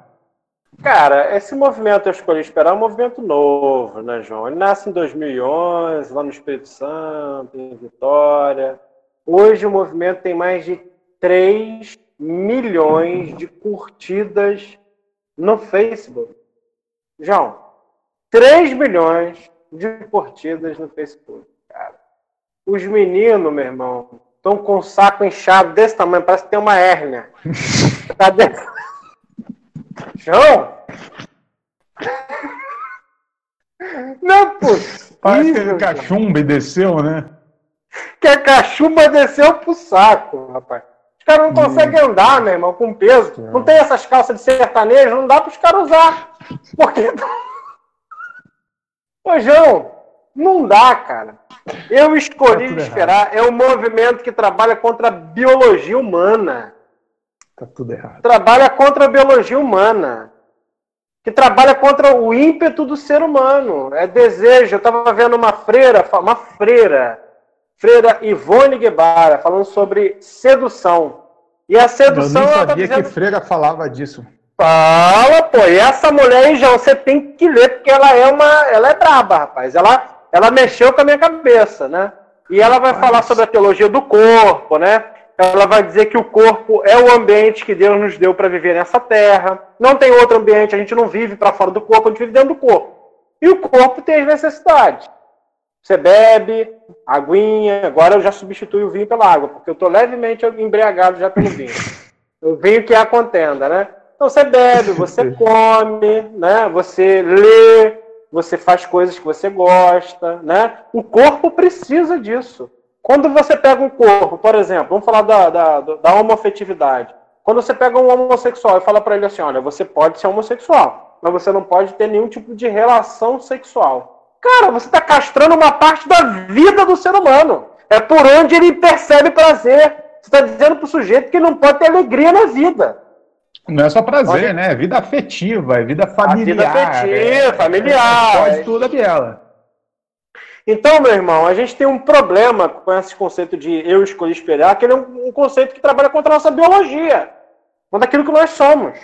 Cara, esse movimento Eu Escolhi Esperar é um movimento novo, né, João? Ele nasce em 2011, lá no Espírito Santo, em Vitória. Hoje o movimento tem mais de 3 milhões de curtidas no Facebook. João, 3 milhões de curtidas no Facebook, cara. Os meninos, meu irmão, estão com o saco inchado desse tamanho, parece que tem uma hérnia. <laughs> Cadê? João? Não, pô. Parece que a cachumba desceu, né? Que a cachumba desceu pro saco, rapaz. Os caras não conseguem andar, meu irmão, com peso. Não tem essas calças de sertanejo, não dá para os caras usar. Porque. <laughs> Ô, João, não dá, cara. Eu escolhi tá esperar. Errado. É um movimento que trabalha contra a biologia humana. Tá tudo errado. Trabalha contra a biologia humana. Que trabalha contra o ímpeto do ser humano. É desejo. Eu estava vendo uma freira, uma freira, freira Ivone Guevara, falando sobre sedução. E a sedução. Eu não sabia tá dizendo... que freira falava disso. Fala, pô. E essa mulher aí, já você tem que ler, porque ela é uma. Ela é braba, rapaz. Ela ela mexeu com a minha cabeça, né? E ela vai falar sobre a teologia do corpo, né? Ela vai dizer que o corpo é o ambiente que Deus nos deu para viver nessa terra. Não tem outro ambiente, a gente não vive para fora do corpo, a gente vive dentro do corpo. E o corpo tem as necessidades. Você bebe, aguinha, agora eu já substituo o vinho pela água, porque eu estou levemente embriagado já pelo vinho. <laughs> O vinho que é a contenda, né? Então você bebe, você <laughs> come, né? Você lê, você faz coisas que você gosta, né? O corpo precisa disso. Quando você pega um corpo, por exemplo, vamos falar da, da, da homofetividade. Quando você pega um homossexual e fala para ele assim, olha, você pode ser homossexual, mas você não pode ter nenhum tipo de relação sexual. Cara, você está castrando uma parte da vida do ser humano. É por onde ele percebe prazer. Você está dizendo para o sujeito que ele não pode ter alegria na vida. Não é só prazer, né? É vida afetiva, é vida familiar. A vida afetiva, é, familiar. Pode é. tudo, Biela. Então, meu irmão, a gente tem um problema com esse conceito de eu escolhi esperar, que ele é um, conceito que trabalha contra a nossa biologia, contra aquilo que nós somos.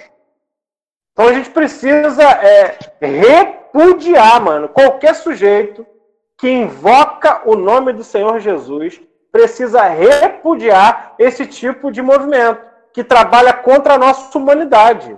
Então a gente precisa é, repudiar, mano, qualquer sujeito que invoca o nome do Senhor Jesus precisa repudiar esse tipo de movimento que trabalha contra a nossa humanidade.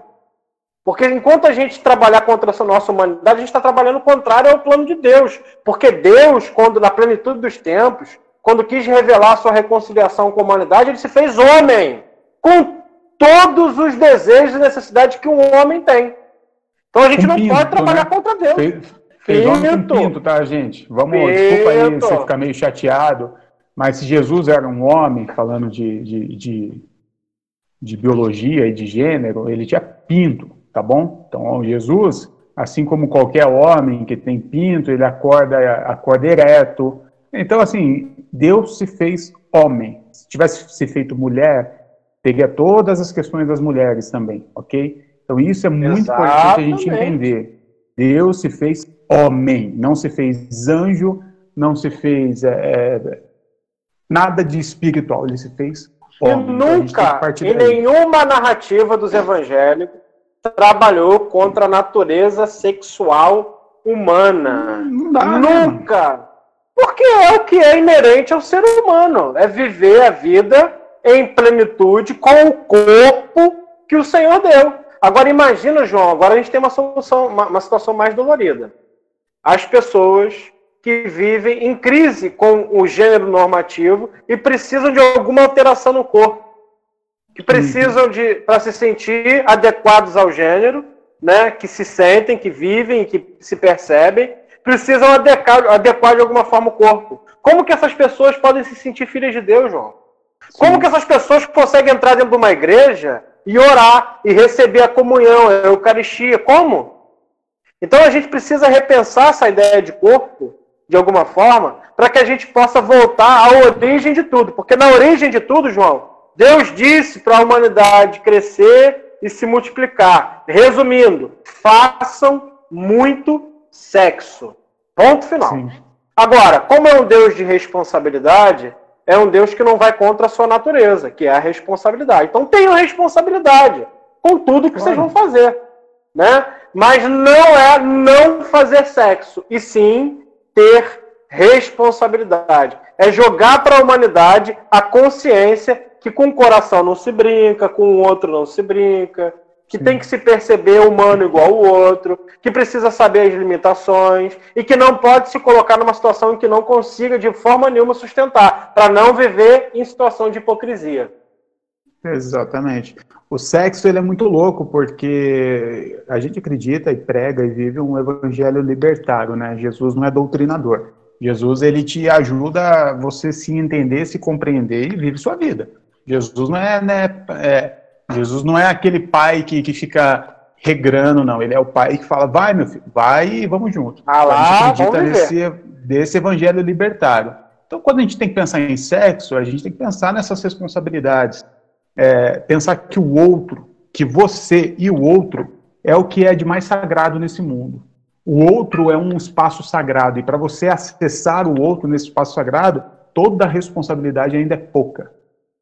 Porque enquanto a gente trabalhar contra a nossa humanidade, a gente está trabalhando contrário ao plano de Deus. Porque Deus, quando na plenitude dos tempos, quando quis revelar a sua reconciliação com a humanidade, ele se fez homem, com todos os desejos e necessidades que um homem tem. Então a gente não pinto, pode trabalhar né? contra Deus. Fez, fez homem com pinto, tá, gente? Vamos, pinto. desculpa aí você ficar meio chateado, mas se Jesus era um homem, falando de, de, de de biologia e de gênero, ele tinha pinto, tá bom? Então, Jesus, assim como qualquer homem que tem pinto, ele acorda, acorda ereto, Então, assim, Deus se fez homem. Se tivesse se feito mulher, teria todas as questões das mulheres também, ok? Então, isso é muito Exatamente. importante a gente entender. Deus se fez homem, não se fez anjo, não se fez é, é nada de espiritual, ele se fez homem. E então, nunca, em nenhuma narrativa dos evangélicos, trabalhou contra a natureza sexual humana. Não dá, né, Nunca! Né, Porque é o que é inerente ao ser humano. É viver a vida em plenitude com o corpo que o Senhor deu. Agora imagina, João, agora a gente tem uma solução, uma, uma situação mais dolorida. As pessoas que vivem em crise com o gênero normativo e precisam de alguma alteração no corpo que precisam de para se sentir adequados ao gênero, né, que se sentem, que vivem, que se percebem, precisam adequar, adequar de alguma forma o corpo. Como que essas pessoas podem se sentir filhas de Deus, João? Sim. Como que essas pessoas conseguem entrar dentro de uma igreja e orar e receber a comunhão, a Eucaristia? Como? Então a gente precisa repensar essa ideia de corpo de alguma forma para que a gente possa voltar à origem de tudo, porque na origem de tudo, João, Deus disse para a humanidade crescer e se multiplicar. Resumindo, façam muito sexo. Ponto final. Sim. Agora, como é um Deus de responsabilidade, é um Deus que não vai contra a sua natureza, que é a responsabilidade. Então tenham responsabilidade com tudo que vocês vão fazer. Né? Mas não é não fazer sexo, e sim ter responsabilidade. É jogar para a humanidade a consciência que com o coração não se brinca, com o outro não se brinca, que Sim. tem que se perceber humano igual o outro, que precisa saber as limitações e que não pode se colocar numa situação em que não consiga de forma nenhuma sustentar, para não viver em situação de hipocrisia. Exatamente. O sexo ele é muito louco porque a gente acredita e prega e vive um evangelho libertário, né? Jesus não é doutrinador. Jesus ele te ajuda a você se entender, se compreender e vive sua vida. Jesus não é, né, é, Jesus não é aquele pai que, que fica regrando, não. Ele é o pai que fala, vai, meu filho, vai e vamos junto. Ah lá, a gente acredita nesse, desse evangelho libertário. Então, quando a gente tem que pensar em sexo, a gente tem que pensar nessas responsabilidades. É, pensar que o outro, que você e o outro, é o que é de mais sagrado nesse mundo. O outro é um espaço sagrado, e para você acessar o outro nesse espaço sagrado, toda a responsabilidade ainda é pouca.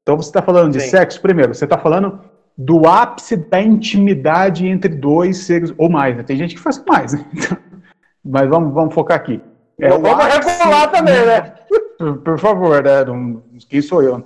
Então você está falando de Sim. sexo, primeiro, você está falando do ápice da intimidade entre dois seres, ou mais, né? Tem gente que faz mais, <laughs> né? Mas vamos, vamos focar aqui. É vamos ápice, regular também, né? Por, favor, né? Quem sou eu?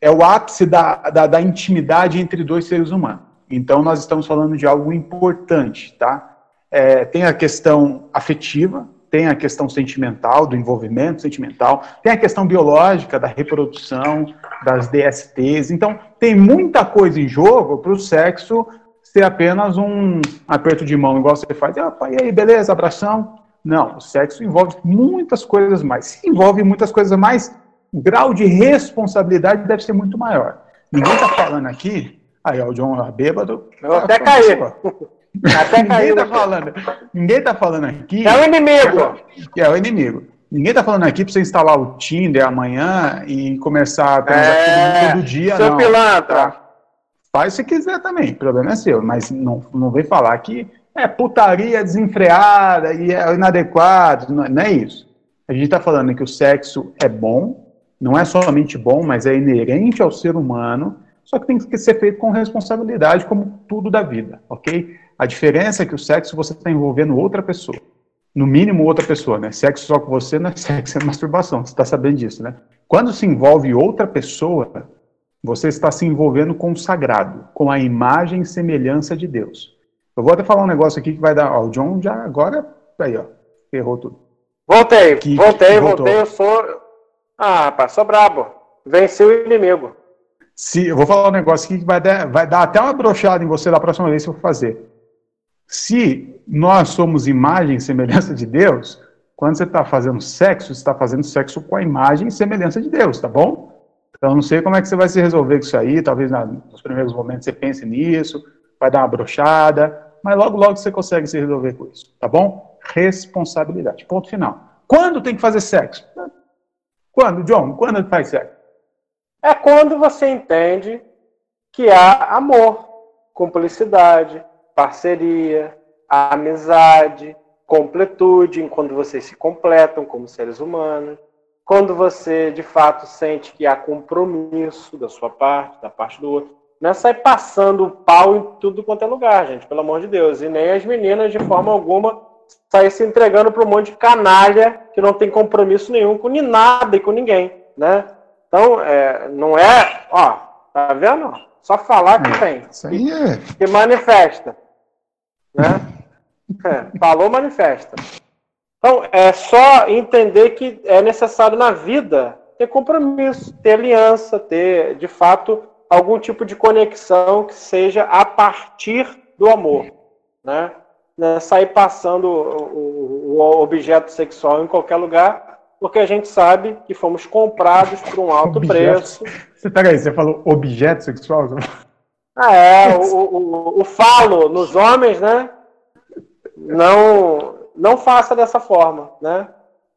É o ápice da, da, da intimidade entre dois seres humanos. Então nós estamos falando de algo importante, tá? É, tem a questão afetiva, tem a questão sentimental, do envolvimento sentimental, tem a questão biológica, da reprodução, das DSTs. Então, tem muita coisa em jogo para o sexo ser apenas um aperto de mão, igual você faz. Opa, e aí, beleza, abração? Não, o sexo envolve muitas coisas mais. Se envolve muitas coisas mais, o grau de responsabilidade deve ser muito maior. Ninguém está falando aqui. Aí, ó, o John é bêbado. Eu até caí. Até ninguém está falando, ninguém tá falando aqui. É o inimigo. É o inimigo. Ninguém está falando aqui para você instalar o Tinder amanhã e começar a transar é, todo dia. Seu não, pilantra. Tá? Faz se quiser também, o problema é seu. Mas não, não vem falar que é putaria desenfreada e é inadequado. Não, não é isso. A gente está falando que o sexo é bom, não é somente bom, mas é inerente ao ser humano, só que tem que ser feito com responsabilidade, como tudo da vida, ok? A diferença é que o sexo você está envolvendo outra pessoa. No mínimo outra pessoa, né? Sexo só com você não é <laughs> sexo, é masturbação. Você está sabendo disso, né? Quando se envolve outra pessoa, você está se envolvendo com o sagrado, com a imagem e semelhança de Deus. Eu vou até falar um negócio aqui que vai dar. Ó, o John já agora. Aí, ó. Ferrou tudo. Voltei, aqui, voltei, voltei. Eu sou. Ah, rapaz, sou brabo. Venci o inimigo. Se, eu vou falar um negócio aqui que vai dar, vai dar até uma brochada em você da próxima vez que eu for fazer. Se nós somos imagem e semelhança de Deus, quando você está fazendo sexo, você está fazendo sexo com a imagem e semelhança de Deus, tá bom? Então, não sei como é que você vai se resolver com isso aí. Talvez nos primeiros momentos você pense nisso, vai dar uma brochada, mas logo, logo você consegue se resolver com isso, tá bom? Responsabilidade. Ponto final. Quando tem que fazer sexo? Quando, John? Quando faz sexo? É quando você entende que há amor, cumplicidade, parceria, amizade, completude, quando vocês se completam como seres humanos, quando você de fato sente que há compromisso da sua parte, da parte do outro. Não é sair passando o pau em tudo quanto é lugar, gente, pelo amor de Deus. E nem as meninas, de forma alguma, sair se entregando para um monte de canalha que não tem compromisso nenhum com nada e com ninguém, né? Então, é, não é, ó, tá vendo? Só falar que tem. Isso aí é... Que manifesta, né? É, falou, manifesta. Então, é só entender que é necessário na vida ter compromisso, ter aliança, ter, de fato, algum tipo de conexão que seja a partir do amor, né? né? Sair passando o, o, objeto sexual em qualquer lugar, porque a gente sabe que fomos comprados por um alto objeto. preço. Você, peraí, você falou objeto sexual? Ah, é, o, o, o falo nos homens, né? Não, não faça dessa forma, né?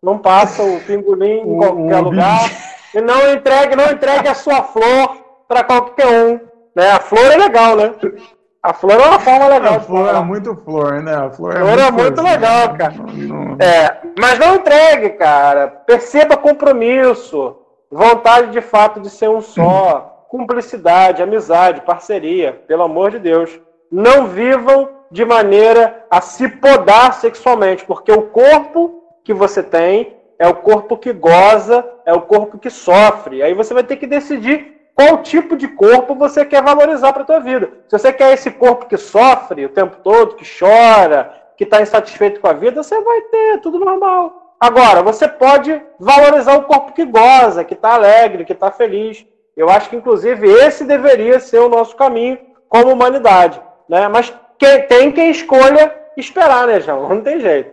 Não passa o pingolim em qualquer lugar e não entregue, não entregue a sua flor para qualquer um, né? A flor é legal, né? A flor é uma forma legal. A flor é muito flor, né? A flor é, flor é muito, muito legal, cara. Não, não... É, mas não entregue, cara. Perceba compromisso, vontade de fato de ser um só, cumplicidade, amizade, parceria, pelo amor de Deus. Não vivam de maneira a se podar sexualmente, porque o corpo que você tem é o corpo que goza, é o corpo que sofre. Aí você vai ter que decidir qual tipo de corpo você quer valorizar para a tua vida. Se você quer esse corpo que sofre o tempo todo, que chora, que está insatisfeito com a vida, você vai ter tudo normal. Agora, você pode valorizar o corpo que goza, que está alegre, que está feliz. Eu acho que, inclusive, esse deveria ser o nosso caminho como humanidade. Né? Mas quem, tem quem escolha esperar, né, João? Não tem jeito.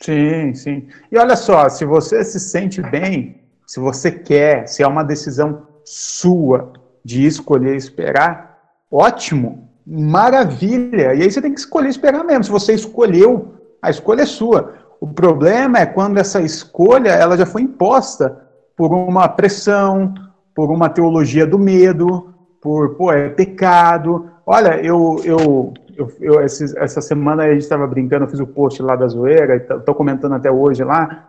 Sim, sim. E olha só, se você se sente bem, se você quer, se é uma decisão sua de escolher esperar, ótimo, maravilha. E aí você tem que escolher esperar mesmo. Se você escolheu, a escolha é sua. O problema é quando essa escolha ela já foi imposta por uma pressão, por uma teologia do medo, por, pô, é pecado. Olha, eu, eu eu, eu essa semana a gente estava brincando, eu fiz o post lá da zoeira, estou comentando até hoje lá,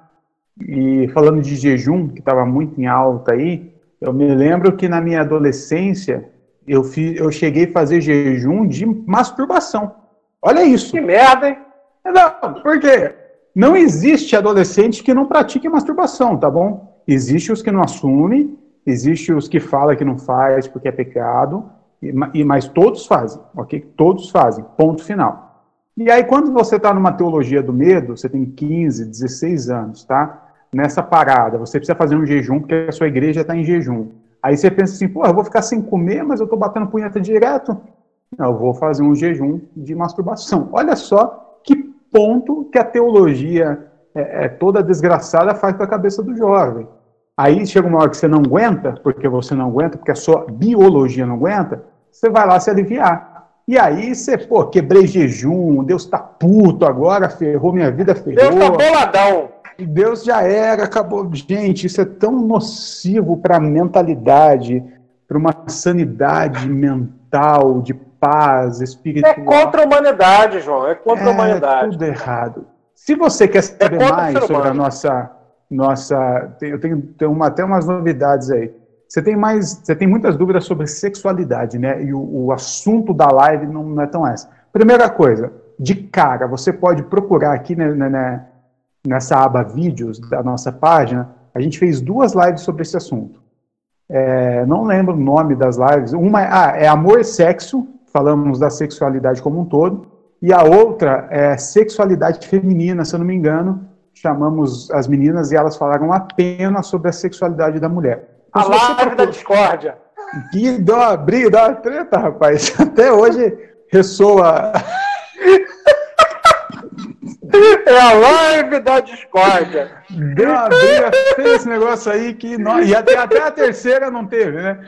e falando de jejum, que estava muito em alta aí, eu me lembro que na minha adolescência eu, fiz, eu cheguei a fazer jejum de masturbação. Olha isso. Que merda, hein? Não, por quê? Não existe adolescente que não pratique masturbação, tá bom? Existe os que não assumem, existe os que falam que não faz porque é pecado, e, mas todos fazem, ok? Todos fazem, ponto final. E aí, quando você está numa teologia do medo, você tem 15, 16 anos, tá? Nessa parada, você precisa fazer um jejum, porque a sua igreja está em jejum. Aí você pensa assim, pô, eu vou ficar sem comer, mas eu estou batendo punheta direto. Não, eu vou fazer um jejum de masturbação. Olha só que ponto que a teologia é, é toda desgraçada faz com a cabeça do jovem. Aí chega uma hora que você não aguenta, porque você não aguenta, porque a sua biologia não aguenta, você vai lá se aliviar. E aí você, pô, quebrei jejum, Deus tá puto agora, ferrou minha vida, ferrou. Deus tá boladão. Deus já era, acabou. Gente, isso é tão nocivo para a mentalidade, para uma sanidade mental, de paz espiritual. É contra a humanidade, João, é contra é a humanidade. tudo errado. Se você quer saber é mais sobre a nossa nossa, eu tenho, tenho uma, até umas novidades aí. Você tem mais, você tem muitas dúvidas sobre sexualidade, né? E o, o assunto da live não, não, é tão essa. Primeira coisa, de cara, você pode procurar aqui né, né, né, nessa aba vídeos da nossa página. A gente fez duas lives sobre esse assunto. É, não lembro o nome das lives. Uma ah, é Amor e Sexo, falamos da sexualidade como um todo. E a outra é Sexualidade Feminina, se eu não me engano, chamamos as meninas e elas falaram apenas sobre a sexualidade da mulher. A live procura... da discórdia. Que dó, briga, dó, treta, rapaz. <laughs> Até hoje ressoa. É a live da discórdia. Deu uma briga, fez esse negócio aí que nós. E até, até a terceira não teve, né?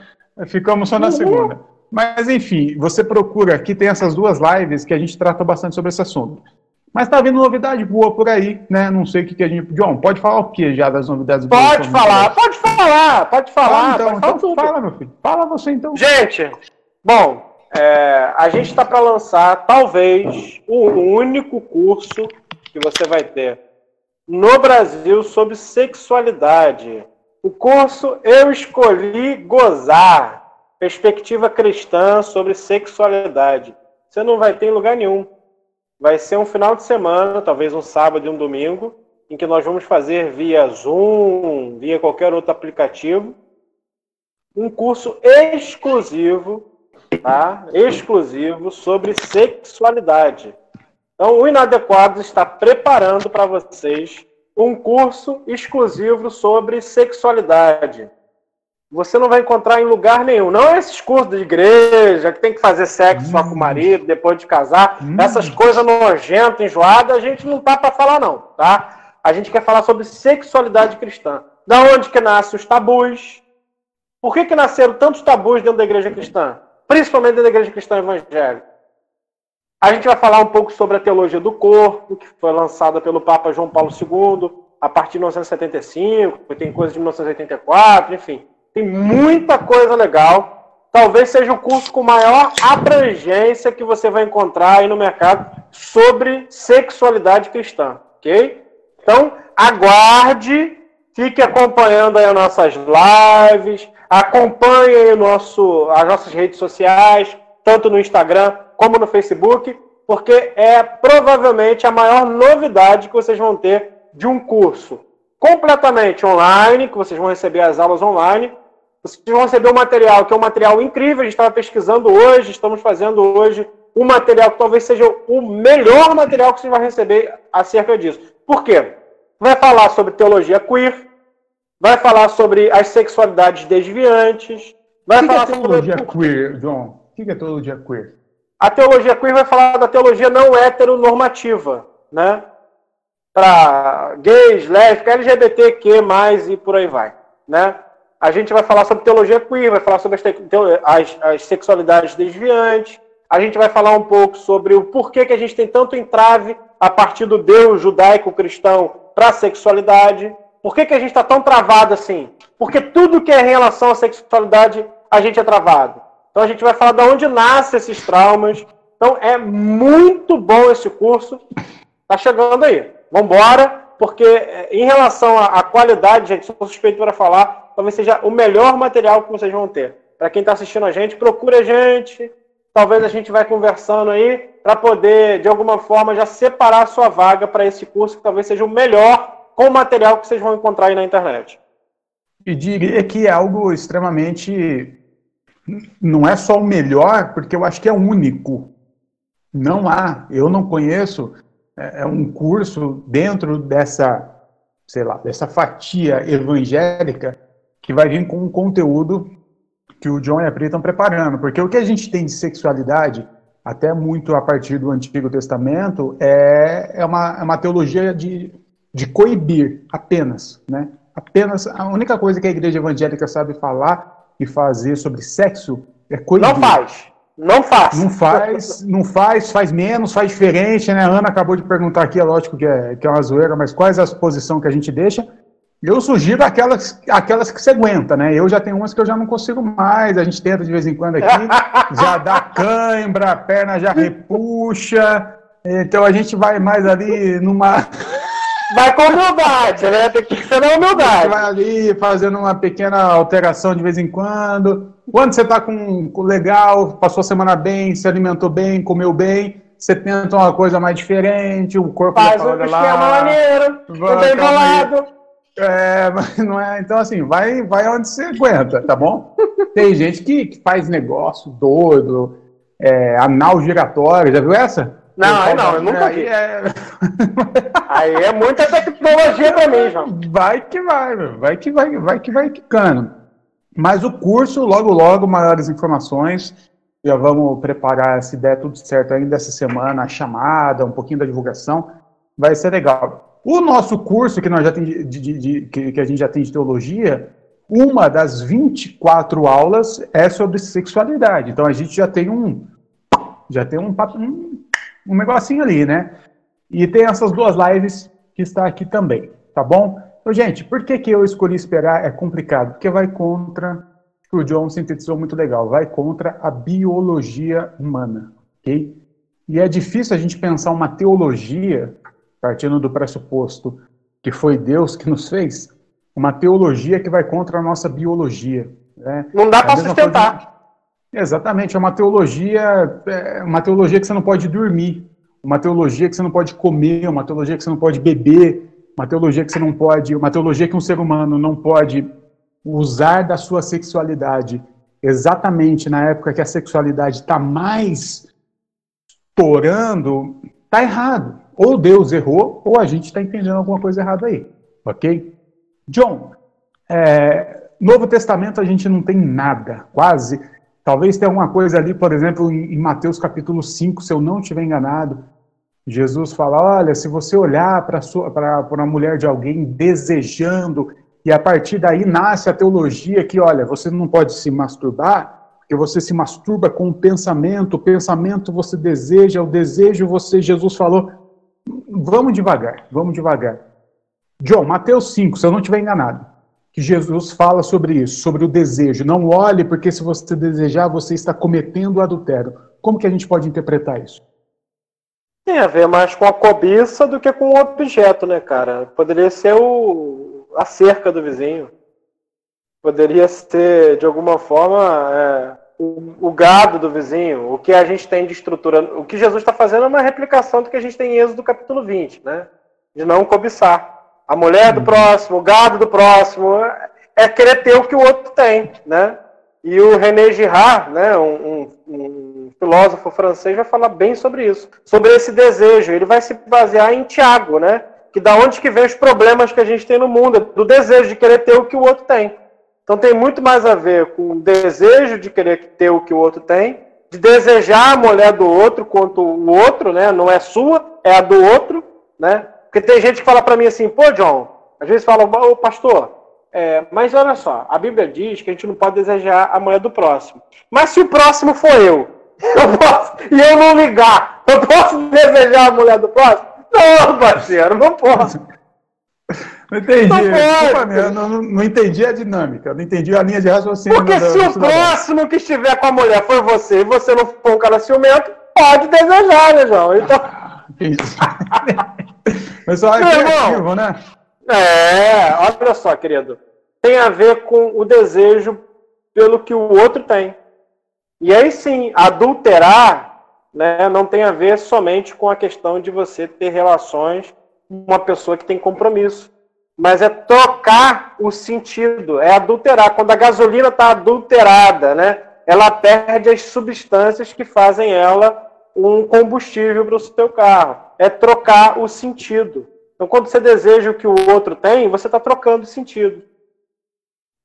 Ficamos só na uhum. segunda. Mas enfim, você procura aqui, tem essas duas lives que a gente trata bastante sobre esse assunto. Mas tá vindo novidade boa por aí, né? Não sei o que, que a gente. John, pode falar o que já das novidades boas? Pode falar, pode falar, pode falar. Fala, então, pode então fala, meu filho. Fala você então. Gente, bom, é, a gente está para lançar talvez o único curso que você vai ter no Brasil sobre sexualidade. O curso Eu Escolhi Gozar, perspectiva cristã sobre sexualidade. Você não vai ter em lugar nenhum vai ser um final de semana, talvez um sábado e um domingo, em que nós vamos fazer via Zoom, via qualquer outro aplicativo, um curso exclusivo, tá? Exclusivo sobre sexualidade. Então, o Inadequados está preparando para vocês um curso exclusivo sobre sexualidade você não vai encontrar em lugar nenhum. Não esses cursos de igreja, que tem que fazer sexo hum. só com o marido, depois de casar. Hum. Essas coisas nojentas, enjoadas, a gente não tá para falar, não, tá? A gente quer falar sobre sexualidade cristã. Da onde que nascem os tabus? Por que, que nasceram tantos tabus dentro da igreja cristã? Principalmente dentro da igreja cristã evangélica. A gente vai falar um pouco sobre a teologia do corpo, que foi lançada pelo Papa João Paulo II, a partir de 1975, tem coisa de 1984, enfim. Tem muita coisa legal. Talvez seja o curso com maior abrangência que você vai encontrar aí no mercado sobre sexualidade cristã, ok? Então, aguarde, fique acompanhando aí as nossas lives, acompanhe aí nosso, as nossas redes sociais, tanto no Instagram como no Facebook, porque é provavelmente a maior novidade que vocês vão ter de um curso completamente online, que vocês vão receber as aulas online, vocês vão receber um material que é um material incrível. A gente estava pesquisando hoje, estamos fazendo hoje um material que talvez seja o melhor material que vocês vão receber acerca disso. Por quê? Vai falar sobre teologia queer, vai falar sobre as sexualidades desviantes, vai que falar que é teologia sobre... queer, John? O que é teologia queer? A teologia queer vai falar da teologia não heteronormativa, né? Para gays, lésbicas, LGBTQ+, e por aí vai, né? A gente vai falar sobre teologia queer, vai falar sobre as, as, as, sexualidades desviantes, a gente vai falar um pouco sobre o porquê que a gente tem tanto entrave a partir do Deus judaico-cristão para a sexualidade, por que, que a gente está tão travado assim? Porque tudo que é em relação à sexualidade a gente é travado. Então a gente vai falar de onde nascem esses traumas. Então é muito bom esse curso. Tá chegando aí. Vamos embora, porque eh, em relação à qualidade, gente, sou suspeito para falar, talvez seja o melhor material que vocês vão ter. Para quem está assistindo a gente, procure a gente. Talvez a gente vai conversando aí para poder, de alguma forma, já separar a sua vaga para esse curso, que talvez seja o melhor com o material que vocês vão encontrar aí na internet. E diria que é algo extremamente. Não é só o melhor, porque eu acho que é único. Não há, eu não conheço é, é um curso dentro dessa, sei lá, dessa fatia evangélica que vai vir com um conteúdo que o John e a Pri estão preparando. Porque o que a gente tem de sexualidade, até muito a partir do Antigo Testamento, é, é, uma, é uma teologia de, de coibir apenas, né? Apenas a única coisa que a igreja evangélica sabe falar e fazer sobre sexo é coibir. Não faz. Não faz. Não faz, não faz, faz menos, faz diferente, né? A Ana acabou de perguntar aqui, é lógico que é, que é uma zoeira, mas quais as posições que a gente deixa? Eu sugiro aquelas, aquelas que você aguenta, né? Eu já tenho umas que eu já não consigo mais. A gente tenta de vez em quando aqui, <laughs> já dá cãibra, a perna já repuxa. Então a gente vai mais ali numa. <laughs> Vai com humildade, né? Tem que ser na humildade. Vai ali fazendo uma pequena alteração de vez em quando. Quando você tá com, legal, passou a semana bem, se alimentou bem, comeu bem, você tenta uma coisa mais diferente, o corpo Faz já fala, um esquema maneiro, bem bolado. É, <laughs> mas não é. Então, assim, vai, vai onde você aguenta, tá bom? Tem gente que, que faz negócio doido, é, anal giratório, já viu essa? Não, aí não, eu nunca vi. É... <laughs> aí é muita tecnologia pra mim, João. Vai que vai, meu. vai que vai, vai que vai quicando. Mas o curso, logo, logo, maiores informações. Já vamos preparar essa ideia tudo certo ainda essa semana, a chamada, um pouquinho da divulgação. Vai ser legal. O nosso curso, que, nós já tem de, de, de, que, que a gente já tem de teologia, uma das 24 aulas é sobre sexualidade. Então a gente já tem um já tem um, um, um negocinho ali, né? E tem essas duas lives que está aqui também, tá bom? Então, gente, por que, que eu escolhi esperar? É complicado, porque vai contra, o John sintetizou muito legal, vai contra a biologia humana, ok? E é difícil a gente pensar uma teologia, partindo do pressuposto que foi Deus que nos fez, uma teologia que vai contra a nossa biologia. Né? Não dá é para sustentar. Coisa... Exatamente, é uma teologia, é uma teologia que você não pode dormir, uma teologia que você não pode comer, uma teologia que você não pode beber, uma teologia que você não pode, uma teologia que um ser humano não pode usar da sua sexualidade exatamente na época que a sexualidade está mais estourando, está errado. Ou Deus errou, ou a gente está entendendo alguma coisa errada aí. Ok? John, é, Novo Testamento a gente não tem nada, quase. Talvez tenha alguma coisa ali, por exemplo, em, Mateus capítulo 5, se eu não estiver enganado. Jesus fala: olha, se você olhar para a mulher de alguém desejando, e a partir daí nasce a teologia que, olha, você não pode se masturbar, porque você se masturba com o pensamento, o pensamento você deseja, o desejo você, Jesus falou, vamos devagar, vamos devagar. John, Mateus 5, se eu não estiver enganado, que Jesus fala sobre isso, sobre o desejo. Não olhe, porque se você desejar, você está cometendo adultério. Como que a gente pode interpretar isso? Tem a ver mais com a cobiça do que com o objeto, né, cara? Poderia ser o, a cerca do vizinho. Poderia ser, de alguma forma, é, o, gado do vizinho. O que a gente tem de estrutura. O que Jesus está fazendo é uma replicação do que a gente tem em Êxodo capítulo 20, né? De não cobiçar. A mulher do próximo, o gado do próximo, é querer ter o que o outro tem, né? E o René Girard, né, um, um, um, filósofo francês, vai falar bem sobre isso, sobre esse desejo. Ele vai se basear em Tiago, né? Que da onde que vem os problemas que a gente tem no mundo, do desejo de querer ter o que o outro tem. Então tem muito mais a ver com o desejo de querer ter o que o outro tem, de desejar a mulher do outro quanto o outro, né? Não é sua, é a do outro, né? Porque tem gente que fala para mim assim, pô, John, às vezes fala, ô pastor, é, mas olha só, a Bíblia diz que a gente não pode desejar a mulher do próximo. Mas se o próximo for eu, <laughs> eu posso, e eu não ligar, eu posso <laughs> desejar a mulher do próximo? Não, parceiro, não posso. Não entendi. Não, não, não, entendi a dinâmica, não entendi a linha de raciocínio. Porque se o próximo que estiver com a mulher for você e você não for um cara ciumento, pode desejar, né, João? Então... <laughs> Ah, entendi. <laughs> Mas só é criativo, né? É, olha só, querido. Tem a ver com o desejo pelo que o outro tem. E aí sim, adulterar né, não tem a ver somente com a questão de você ter relações com uma pessoa que tem compromisso. Mas é trocar o sentido, é adulterar. Quando a gasolina está adulterada, né, ela perde as substâncias que fazem ela um combustível para o seu carro. É trocar o sentido. Então, quando você deseja o que o outro tem, você está trocando sentido.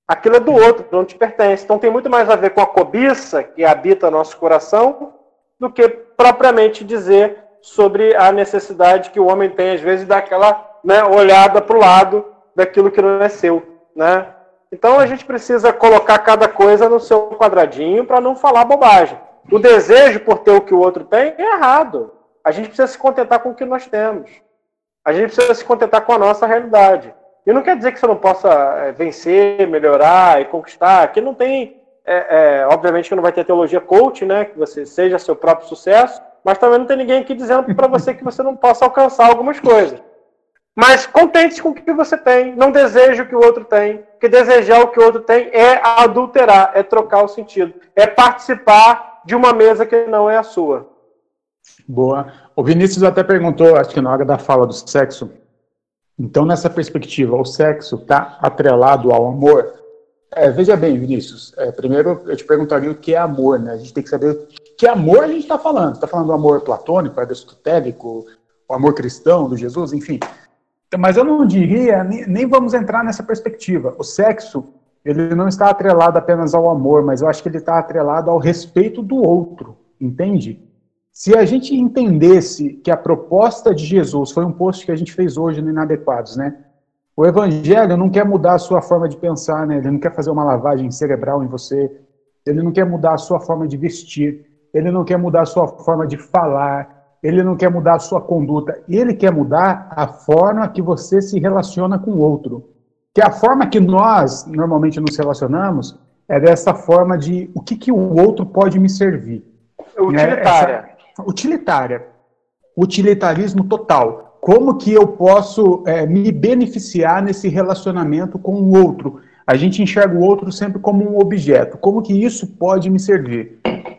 Aquilo é do outro, não te pertence. Então, tem muito mais a ver com a cobiça que habita nosso coração do que propriamente dizer sobre a necessidade que o homem tem, às vezes, daquela né, olhada para o lado daquilo que não é seu. Né? Então, a gente precisa colocar cada coisa no seu quadradinho para não falar bobagem. O desejo por ter o que o outro tem é errado. A gente precisa se contentar com o que nós temos. A gente precisa se contentar com a nossa realidade. E não quer dizer que você não possa é, vencer, melhorar e conquistar. Aqui não tem, é, é, obviamente que não vai ter teologia coach, né? Que você seja seu próprio sucesso, mas também não tem ninguém aqui dizendo para você que você não possa alcançar algumas coisas. Mas contente com o que você tem, não deseje o que o outro tem, porque desejar o que o outro tem é adulterar, é trocar o sentido, é participar de uma mesa que não é a sua. Boa. O Vinícius até perguntou, acho que na hora da fala do sexo. Então, nessa perspectiva, o sexo está atrelado ao amor? É, veja bem, Vinícius. É, primeiro, eu te perguntaria o que é amor, né? A gente tem que saber que amor a gente está falando. Está falando do amor platônico, aristotélico, o amor cristão do Jesus, enfim. Mas eu não diria, nem, nem vamos entrar nessa perspectiva. O sexo, ele não está atrelado apenas ao amor, mas eu acho que ele está atrelado ao respeito do outro, entende? Se a gente entendesse que a proposta de Jesus foi um post que a gente fez hoje no Inadequados, né? O Evangelho não quer mudar a sua forma de pensar, né? Ele não quer fazer uma lavagem cerebral em você. Ele não quer mudar a sua forma de vestir. Ele não quer mudar a sua forma de falar. Ele não quer mudar a sua conduta, ele quer mudar a forma que você se relaciona com o outro. Que a forma que nós normalmente nos relacionamos é dessa forma de o que, que o outro pode me servir. Utilitária. Né? Essa, utilitária. Utilitarismo total. Como que eu posso é, me beneficiar nesse relacionamento com o outro? A gente enxerga o outro sempre como um objeto. Como que isso pode me servir?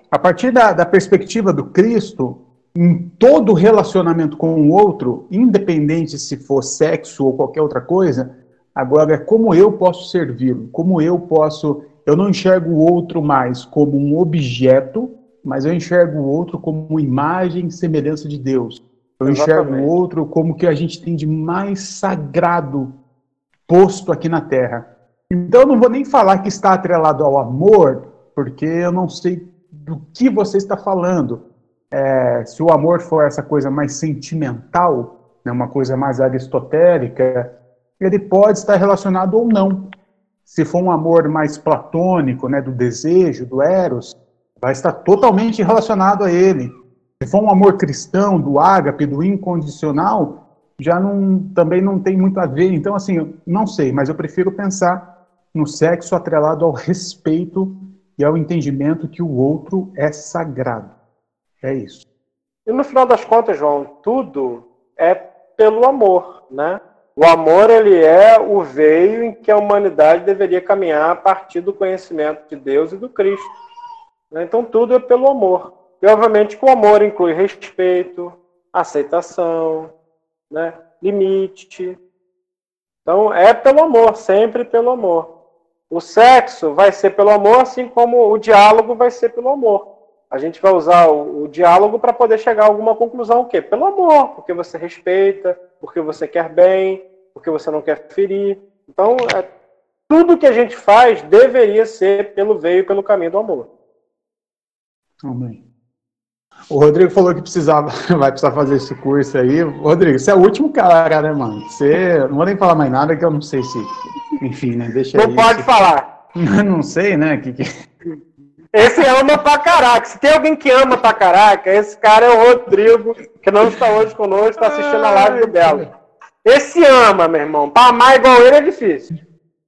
A partir da, da perspectiva do Cristo, em todo relacionamento com o outro, independente se for sexo ou qualquer outra coisa, agora é como eu posso servi-lo, como eu posso. Eu não enxergo o outro mais como um objeto, mas eu enxergo o outro como imagem e semelhança de Deus. Eu Exatamente. enxergo o outro como que a gente tem de mais sagrado posto aqui na Terra. Então eu não vou nem falar que está atrelado ao amor, porque eu não sei do que você está falando é, se o amor for essa coisa mais sentimental, né, uma coisa mais aristotélica, ele pode estar relacionado ou não. Se for um amor mais platônico, né, do desejo, do eros, vai estar totalmente relacionado a ele. Se for um amor cristão, do ágape, do incondicional, já não, também não tem muito a ver. Então, assim, não sei, mas eu prefiro pensar no sexo atrelado ao respeito e ao entendimento que o outro é sagrado. É isso. E no final das contas, João, tudo é pelo amor, né? O amor ele é o veio em que a humanidade deveria caminhar a partir do conhecimento de Deus e do Cristo. Né? Então tudo é pelo amor. E obviamente que o amor inclui respeito, aceitação, né? limite. Então é pelo amor, sempre pelo amor. O sexo vai ser pelo amor, assim como o diálogo vai ser pelo amor a gente vai usar o, o diálogo para poder chegar a alguma conclusão, o quê? Pelo amor, porque você respeita, porque você quer bem, porque você não quer ferir. Então, é, tudo que a gente faz deveria ser pelo veio, pelo caminho do amor. Amém. O Rodrigo falou que precisava, <laughs> vai precisar fazer esse curso aí. Rodrigo, você é o último cara, né, mano? Você, não vou nem falar mais nada, que eu não sei se. Enfim, né? Deixa Não aí, pode falar. <laughs> não sei, né? Que, que... Esse ama pra caraca. Se tem alguém que ama pra caraca, esse cara é o Rodrigo, que não está hoje conosco, está assistindo a live do Belo. Esse ama, meu irmão. Pra amar igual ele é difícil.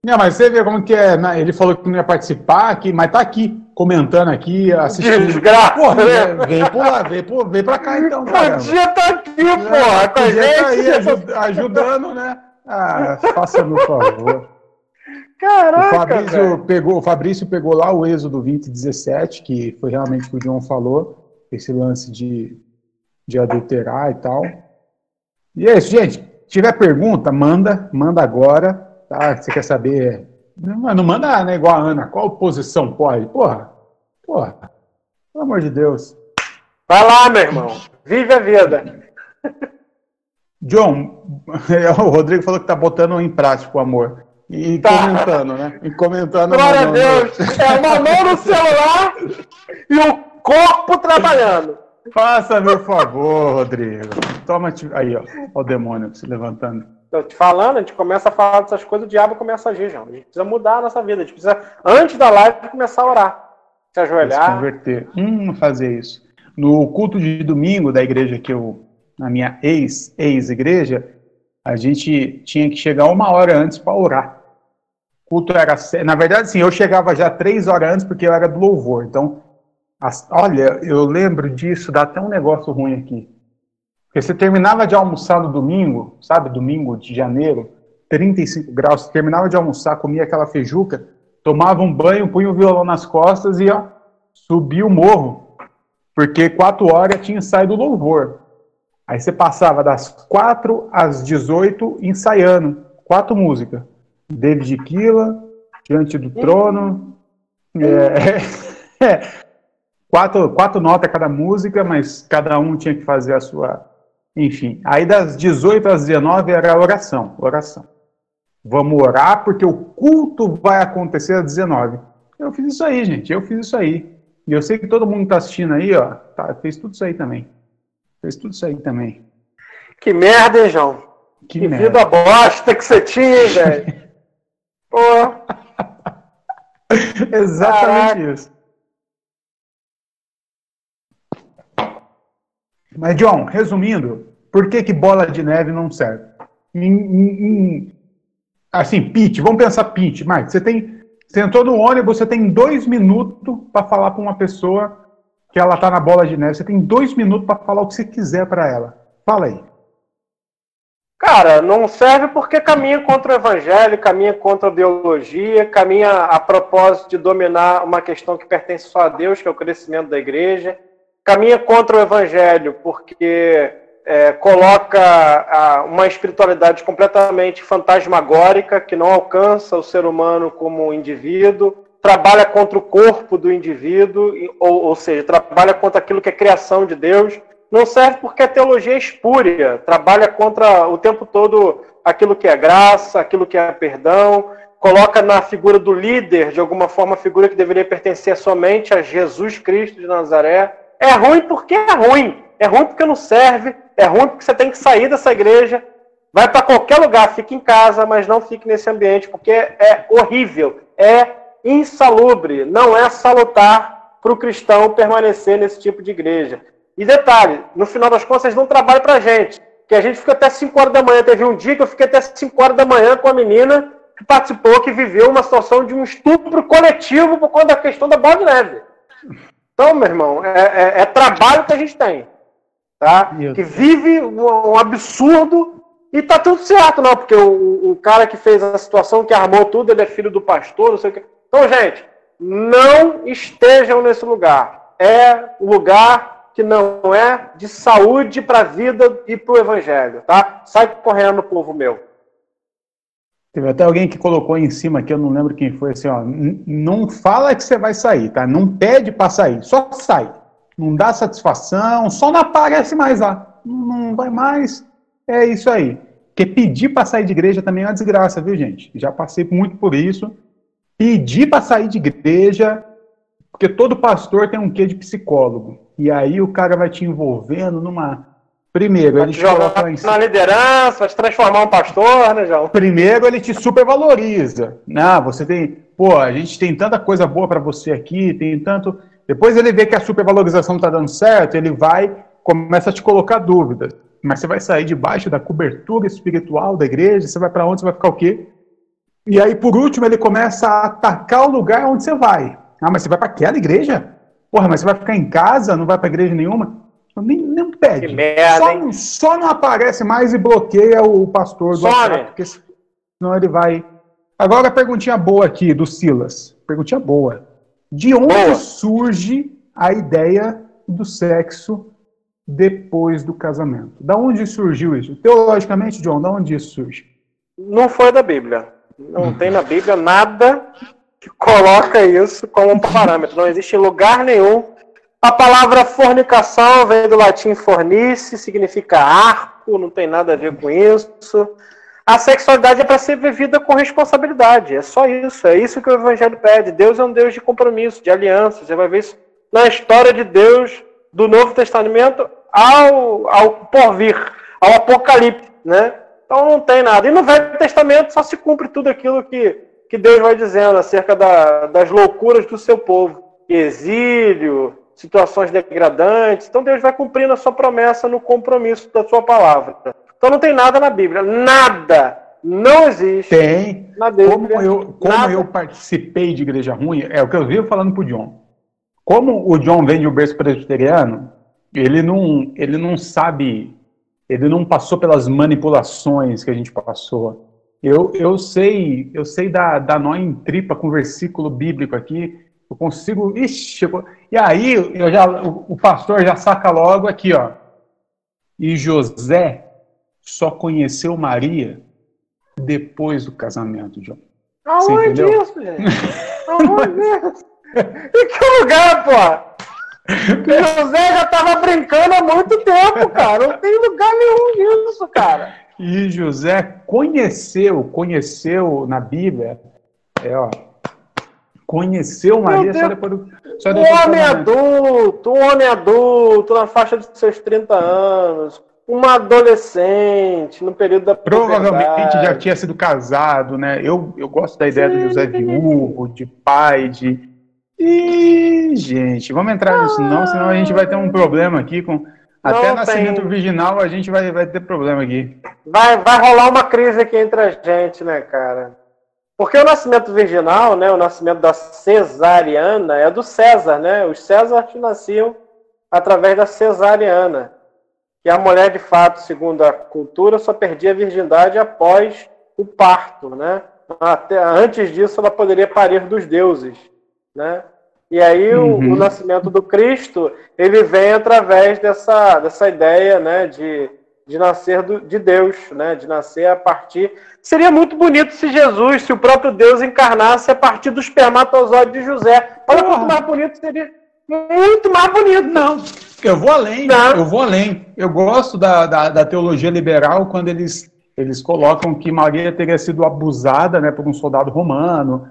Não, mas você vê como que é. Né? Ele falou que não ia participar, aqui, mas tá aqui, comentando aqui, assistindo. Desgraça, porra, né? Vem, por lá, vem, por, vem pra cá então, cara. O dia tá aqui, porra, com a gente. Tá aí ajudando, né? Ah, faça no favor. Caraca, o Fabrício, pegou, o Fabrício pegou lá o Êxodo 20, 17, que foi realmente o que o João falou, esse lance de, de adulterar e tal. E é isso, gente. Se tiver pergunta, manda, manda agora. Tá? Você quer saber. Não, não manda né, igual a Ana, qual posição pode? Porra, porra, pelo amor de Deus. Vai lá, meu irmão. Vive a vida. John, <laughs> o Rodrigo falou que tá botando em prática o amor. E tá. comentando, né? E comentando. Glória a Deus! É uma mão no celular e o corpo trabalhando. Faça meu favor, Rodrigo. Toma aí, ó. Ó o demônio se levantando. Tô te falando, a gente começa a falar dessas coisas, o diabo começa a agir, João. A gente precisa mudar a nossa vida. A gente precisa, antes da live, começar a orar. Se ajoelhar. Se converter. Hum, fazer isso. No culto de domingo da igreja que eu, na minha ex-ex-igreja, a gente tinha que chegar uma hora antes para orar culto era. Na verdade, sim, eu chegava já três horas antes porque eu era do louvor. Então, as, olha, eu lembro disso, dá até um negócio ruim aqui. Porque você terminava de almoçar no domingo, sabe, domingo de janeiro, 35 graus, você terminava de almoçar, comia aquela feijuca, tomava um banho, punha o violão nas costas e ó, subia o morro. Porque quatro horas tinha saído do louvor. Aí você passava das quatro às 18 ensaiando, quatro músicas. David Killa, Diante do Trono. É, é, quatro, quatro notas cada música, mas cada um tinha que fazer a sua. Enfim, aí das 18 às 19 era oração, oração. Vamos orar porque o culto vai acontecer às 19. Eu fiz isso aí, gente, eu fiz isso aí. E eu sei que todo mundo está assistindo aí, ó, tá, fez tudo isso aí também. Fez tudo isso aí também. Que merda, hein, João? Que, que vida bosta que você tinha, velho. <laughs> Pô. <laughs> Exatamente isso. Mas, John, resumindo, por que, que bola de neve não serve? Em, em, em, assim, pitch, vamos pensar pitch. Mike, você tem. Você entrou no ônibus, você tem dois minutos para falar para uma pessoa que ela tá na bola de neve. Você tem dois minutos para falar o que você quiser para ela. Fala aí. Cara, não serve porque caminha contra o evangelho, caminha contra a biologia, caminha a propósito de dominar uma questão que pertence só a Deus, que é o crescimento da igreja, caminha contra o evangelho porque é, coloca a, uma espiritualidade completamente fantasmagórica, que não alcança o ser humano como indivíduo, trabalha contra o corpo do indivíduo, ou, ou seja, trabalha contra aquilo que é criação de Deus não serve porque a teologia é espúria, trabalha contra o tempo todo aquilo que é graça, aquilo que é perdão, coloca na figura do líder, de alguma forma, a figura que deveria pertencer somente a Jesus Cristo de Nazaré. É ruim porque é ruim. É ruim porque não serve, é ruim porque você tem que sair dessa igreja, vai para qualquer lugar, fique em casa, mas não fique nesse ambiente, porque é horrível, é insalubre, não é salutar para o cristão permanecer nesse tipo de igreja. E detalhe, no final das contas, eles não trabalham pra gente. Que a gente fica até 5 horas da manhã. Teve um dia que eu fiquei até 5 horas da manhã com a menina que participou, que viveu uma situação de um estupro coletivo por conta da questão da bola de neve. Então, meu irmão, é, é, é trabalho que a gente tem. Tá? Que vive um, um, absurdo e tá tudo certo, não, porque o, o cara que fez a situação, que armou tudo, ele é filho do pastor, não sei o que. Então, gente, não estejam nesse lugar. É o lugar que não é de saúde para a vida e para o evangelho, tá? Sai correndo, povo meu. Teve até alguém que colocou em cima aqui, eu não lembro quem foi, assim, ó, não fala que você vai sair, tá? Não pede para sair, só sai. Não dá satisfação, só não aparece mais lá. Não vai mais. É isso aí. Porque pedir para sair de igreja também é uma desgraça, viu, gente? Já passei muito por isso. Pedir para sair de igreja, porque todo pastor tem um quê de psicólogo. E aí o cara vai te envolvendo numa. Primeiro, vai ele te jogar na liderança, vai te transformar um pastor, né, João? Primeiro, ele te supervaloriza. Não, você tem. Pô, a gente tem tanta coisa boa para você aqui, tem tanto. Depois ele vê que a supervalorização não tá dando certo, ele vai, começa a te colocar dúvidas. Mas você vai sair debaixo da cobertura espiritual da igreja, você vai para onde? Você vai ficar o quê? E aí, por último, ele começa a atacar o lugar onde você vai. Ah, mas você vai para aquela igreja? Porra, mas você vai ficar em casa, não vai para igreja nenhuma? Nem, nem pede. Que merda, só, só, não aparece mais e bloqueia o pastor do WhatsApp, porque senão ele vai. Agora a perguntinha boa aqui do Silas. Perguntinha boa. De onde boa. surge a ideia do sexo depois do casamento? Da onde surgiu isso? Teologicamente, John, da onde isso surge? Não foi da Bíblia. Não tem na Bíblia nada que coloca isso como um parâmetro. Não existe lugar nenhum. A palavra fornicação vem do latim fornice, significa arco, não tem nada a ver com isso. A sexualidade é para ser vivida com responsabilidade. É só isso. É isso que o Evangelho pede. Deus é um Deus de compromisso, de aliança. Você vai ver isso na história de Deus do Novo Testamento ao, ao porvir, ao Apocalipse. Né? Então não tem nada. E no Velho Testamento só se cumpre tudo aquilo que que Deus vai dizendo acerca da, das loucuras do seu povo. Exílio, situações degradantes. Então Deus vai cumprindo a sua promessa no compromisso da sua palavra. Então não tem nada na Bíblia. Nada. Não existe. Tem. Na Bíblia, como eu, como eu participei de igreja ruim, é o que eu vivo falando pro John. Como o John vem de um berço presbiteriano, ele não, ele não sabe, ele não passou pelas manipulações que a gente passou. Eu, eu sei, eu sei dar, dar nó em tripa com versículo bíblico aqui. Eu consigo. Ixi, eu, e aí eu já, o, o pastor já saca logo aqui, ó. E José só conheceu Maria depois do casamento, João. Aonde isso, gente? Aonde <laughs> isso? Em que lugar, pô? <laughs> José já tava brincando há muito tempo, cara. Não tem lugar nenhum disso, cara. E José conheceu, conheceu na Bíblia, é, ó, conheceu Maria só depois do. Só depois um homem adulto, um homem adulto, na faixa de seus 30 anos, uma adolescente, no período da Provavelmente já tinha sido casado, né? Eu, eu gosto da ideia do José viúvo, de pai, de. E, gente, vamos entrar nisso não, senão a gente vai ter um problema aqui com Até nascimento tem... virginal a gente vai, vai ter problema aqui. Vai, vai rolar uma crise aqui entre a gente, né, cara? Porque o nascimento virginal, né, o nascimento da cesariana é do César, né? Os Césares nasciam através da cesariana. Que a mulher, de fato, segundo a cultura, só perdia a virgindade após o parto, né? Até, antes disso, ela poderia parir dos deuses, né? E aí uhum. o, o, nascimento do Cristo ele vem através dessa, dessa ideia, né, de, de nascer do, de Deus, né, de nascer a partir. Seria muito bonito se Jesus, se o próprio Deus encarnasse a partir do espermatozoide de José. Olha quanto mais bonito seria. Muito mais bonito. Não, eu vou além. Não. Eu vou além. Eu gosto da, da, da teologia liberal quando eles eles colocam que Maria teria sido abusada né, por um soldado romano,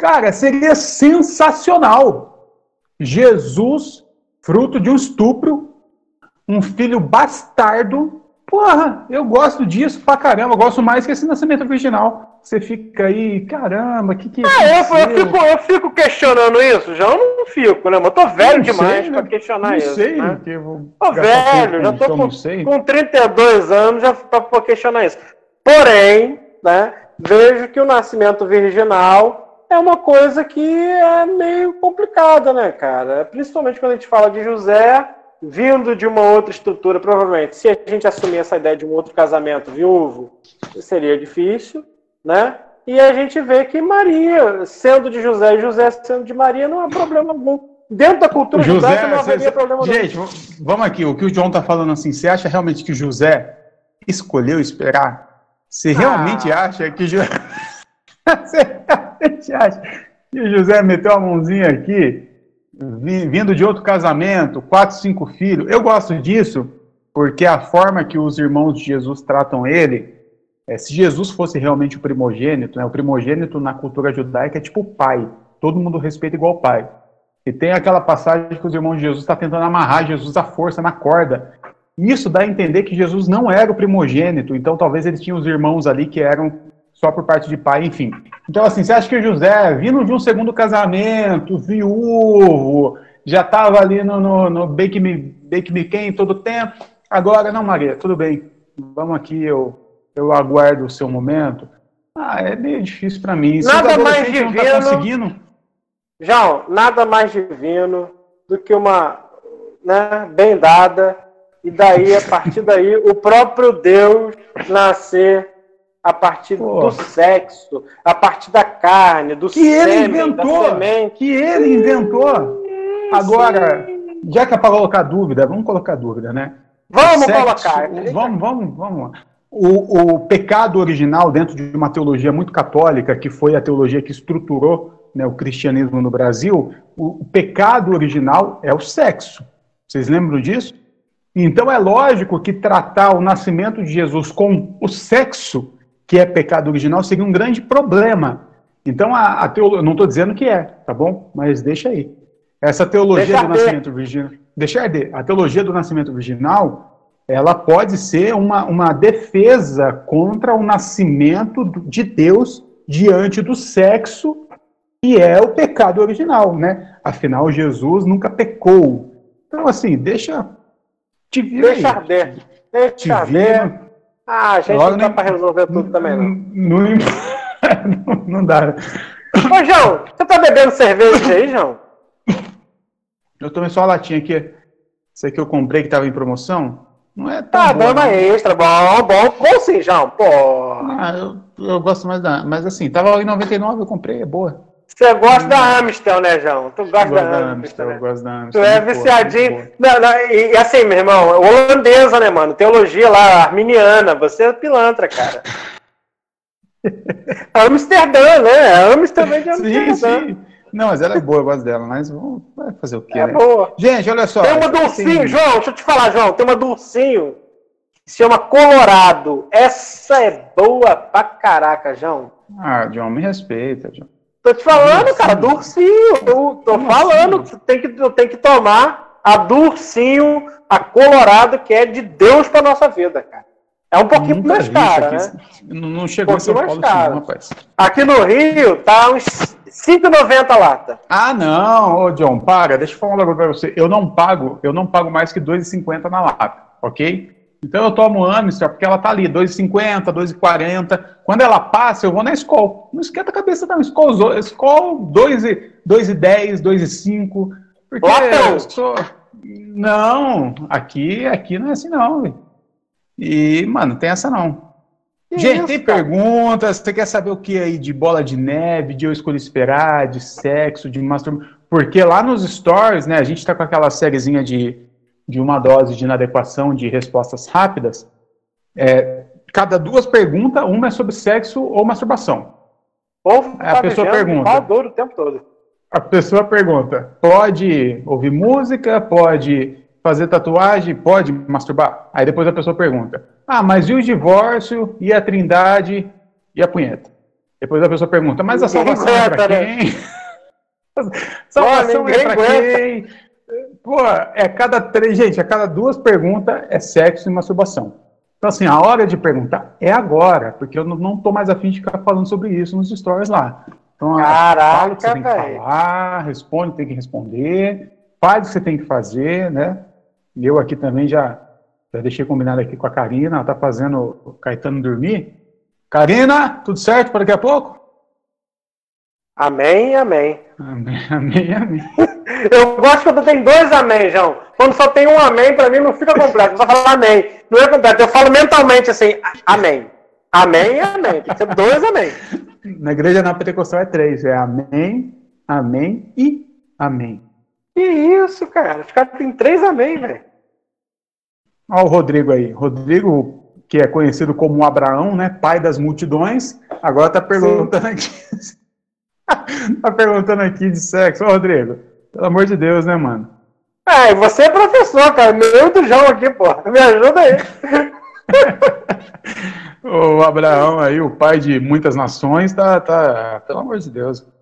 Cara, seria sensacional. Jesus, fruto de um estupro, um filho bastardo. Porra, eu gosto disso pra caramba. Eu gosto mais que esse nascimento original. Você fica aí, caramba, que que. Ah, eu, eu, fico, eu fico questionando isso. Já eu não fico, né? Mas eu tô velho demais sei, pra questionar não isso. Sei, né? que vou tô velho, já tô com, com 32 anos já pra, pra questionar isso. Porém, né, vejo que o nascimento virginal é uma coisa que é meio complicada, né, cara? Principalmente quando a gente fala de José vindo de uma outra estrutura, provavelmente. Se a gente assumir essa ideia de um outro casamento viúvo, seria difícil, né? E a gente vê que Maria, sendo de José e José sendo de Maria, não há problema algum. Dentro da cultura José, judaica não haveria cê, problema gente, algum. Gente, vamos aqui. O que o João está falando assim, você acha realmente que José escolheu esperar? Você ah. realmente acha que José... <laughs> <laughs> que o José meteu a mãozinha aqui, vindo de outro casamento, quatro, cinco filhos? Eu gosto disso porque a forma que os irmãos de Jesus tratam ele, é, se Jesus fosse realmente o primogênito, né, o primogênito na cultura judaica é tipo pai, todo mundo respeita igual pai. E tem aquela passagem que os irmãos de Jesus estão tá tentando amarrar Jesus à força na corda. Isso dá a entender que Jesus não era o primogênito, então talvez eles tinham os irmãos ali que eram só por parte de pai, enfim. Então, assim, você acha que o José, vindo de um segundo casamento, viúvo, já estava ali no, no, no Bake Me, Bake Me Quem todo tempo, agora, não, Maria, tudo bem, vamos aqui, eu, eu aguardo o seu momento. Ah, é meio difícil para mim. Nada mais divino. Tá conseguindo... João, nada mais divino do que uma né, bem dada, e daí, a partir daí, o próprio Deus nascer a partir Pô. do sexo, a partir da carne, do que sêmen, ele inventou, que ele inventou. Agora, já que é para colocar dúvida, vamos colocar dúvida, né? Vamos sexo, colocar. Vamos, vamos, vamos. O, o pecado original dentro de uma teologia muito católica, que foi a teologia que estruturou né, o cristianismo no Brasil, o, o pecado original é o sexo. Vocês lembram disso? Então é lógico que tratar o nascimento de Jesus com o sexo que é pecado original, seria um grande problema. Então, a, a teologia, não estou dizendo que é, tá bom? Mas deixa aí. Essa teologia deixa do nascimento virginal, deixar de, a teologia do nascimento virginal, ela pode ser uma, uma defesa contra o nascimento de Deus diante do sexo, que é o pecado original, né? Afinal, Jesus nunca pecou. Então, assim, deixa. Te vir deixa aí. arder. Deixa te arder. Ah, a gente Logo não dá nem... para resolver tudo também, não. <laughs> Não, não, dá. Ô, João, você tá bebendo cerveja aí, João? Eu tomei só uma latinha aqui. Esse aqui eu comprei que tava em promoção. Não é tão Tá, dama extra, bom, bom. Bom sim, João, pô. Ah, eu, eu gosto mais da... Mas assim, tava em 99, eu comprei, é boa. Você gosta da Amstel, né, João? Tu gosta da, da Amstel, né? Eu gosto da Amstel. Tu é viciadinho. Não, não, e, assim, meu irmão, holandesa, né, mano? Teologia lá, arminiana. Você é pilantra, cara. <laughs> Amsterdã, né? Amsterdã de Amsterdã. Sim, sim. Não, mas ela é boa, eu gosto dela, mas vamos fazer o quê? É né? boa. Gente, olha só. Tem uma do ursinho, João, deixa eu te falar, João. Tem uma do ursinho que se chama Colorado. Essa é boa pra caraca, João. Ah, João, me respeita, João. Tô te falando, cara, do ursinho. Eu tô falando que tem que, tem que tomar a do ursinho, a colorado, que é de Deus pra nossa vida, cara. É um pouquinho mais cara, né? Não chegou um a São Paulo, assim, rapaz. Aqui no Rio tá uns 5,90 a lata. Ah, não, ô John, para, deixa eu falar um negócio pra você. Eu não pago, eu não pago mais que 2,50 na lata, ok? Então eu tomo Amstel porque ela tá ali, 2,50, 2,40. Quando ela passa, eu vou na Skol. Não esquenta a cabeça não, Skol, Skol 2,10, 2,5. Porque Latão. eu sou... Não, aqui, aqui não é assim não, véio. E, mano, tem essa não. Que Gente, isso, tem cara? perguntas, você quer saber o que aí de bola de neve, de eu escolhi esperar, de sexo, de masturbação? Porque lá nos stories, né, a gente tá com aquela sériezinha de, de uma dose de inadequação de respostas rápidas. É, cada duas perguntas, uma é sobre sexo ou masturbação. Ou a tá pessoa pergunta. o tempo todo. A pessoa pergunta: pode ouvir música? Pode fazer tatuagem? Pode masturbar? Aí depois a pessoa pergunta: ah, mas e o divórcio, e a trindade, e a punheta? Depois a pessoa pergunta: mas a salvação é para né? quem? <laughs> salvação é para quem? Pô, é cada três, gente, a cada duas perguntas é sexo e masturbação. Então, assim, a hora de perguntar é agora, porque eu não estou mais afim de ficar falando sobre isso nos stories lá. Então, Caraca, fala o que você tem que falar, responde, tem que responder, faz o que você tem que fazer, né? Eu aqui também já, já deixei combinado aqui com a Karina, ela tá fazendo o Caetano dormir. Karina, tudo certo para daqui a pouco? Amém, amém. Amém, amém, amém. <laughs> Eu gosto quando tem dois amém, João. Quando só tem um amém, para mim não fica completo. Só falar amém. Não é completo. Eu falo mentalmente assim, amém. Amém e amém. Tem que ser dois amém. <laughs> Na igreja na pentecostal é três. É amém, amém e amém. Que isso, cara? Os caras têm três amém, velho. Olha o Rodrigo aí. Rodrigo, que é conhecido como Abraão, né? Pai das multidões. Agora tá perguntando Sim. aqui. <laughs> tá perguntando aqui de sexo. Ô, Rodrigo, pelo amor de Deus, né, mano? É, você é professor, cara. Meu do João aqui, pô. Me ajuda aí. <laughs> o Abraão aí, o pai de muitas nações, tá, tá, pelo amor de Deus. Pelo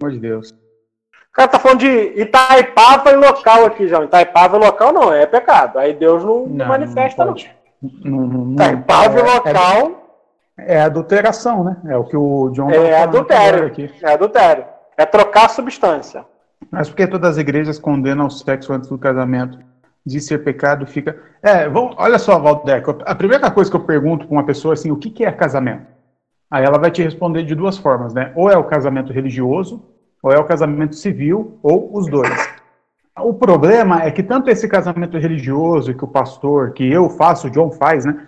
amor de Deus. O cara tá falando de Itaipava e local aqui, já. Itaipava e local não, é pecado. Aí Deus não, não manifesta, não. não. não Itaipava e é, local. É, é, adulteração, né? É o que o John É adultério. Aqui. É adultério. É trocar substância. Mas porque todas as igrejas condenam o sexo antes do casamento? de ser pecado fica. É, vamos, olha só, Valdeco, a primeira coisa que eu pergunto para uma pessoa assim, o que, que é casamento? Aí ela vai te responder de duas formas, né? Ou é o casamento religioso, ou é o casamento civil, ou os dois. O problema é que tanto esse casamento religioso que o pastor, que eu faço, o John faz, né?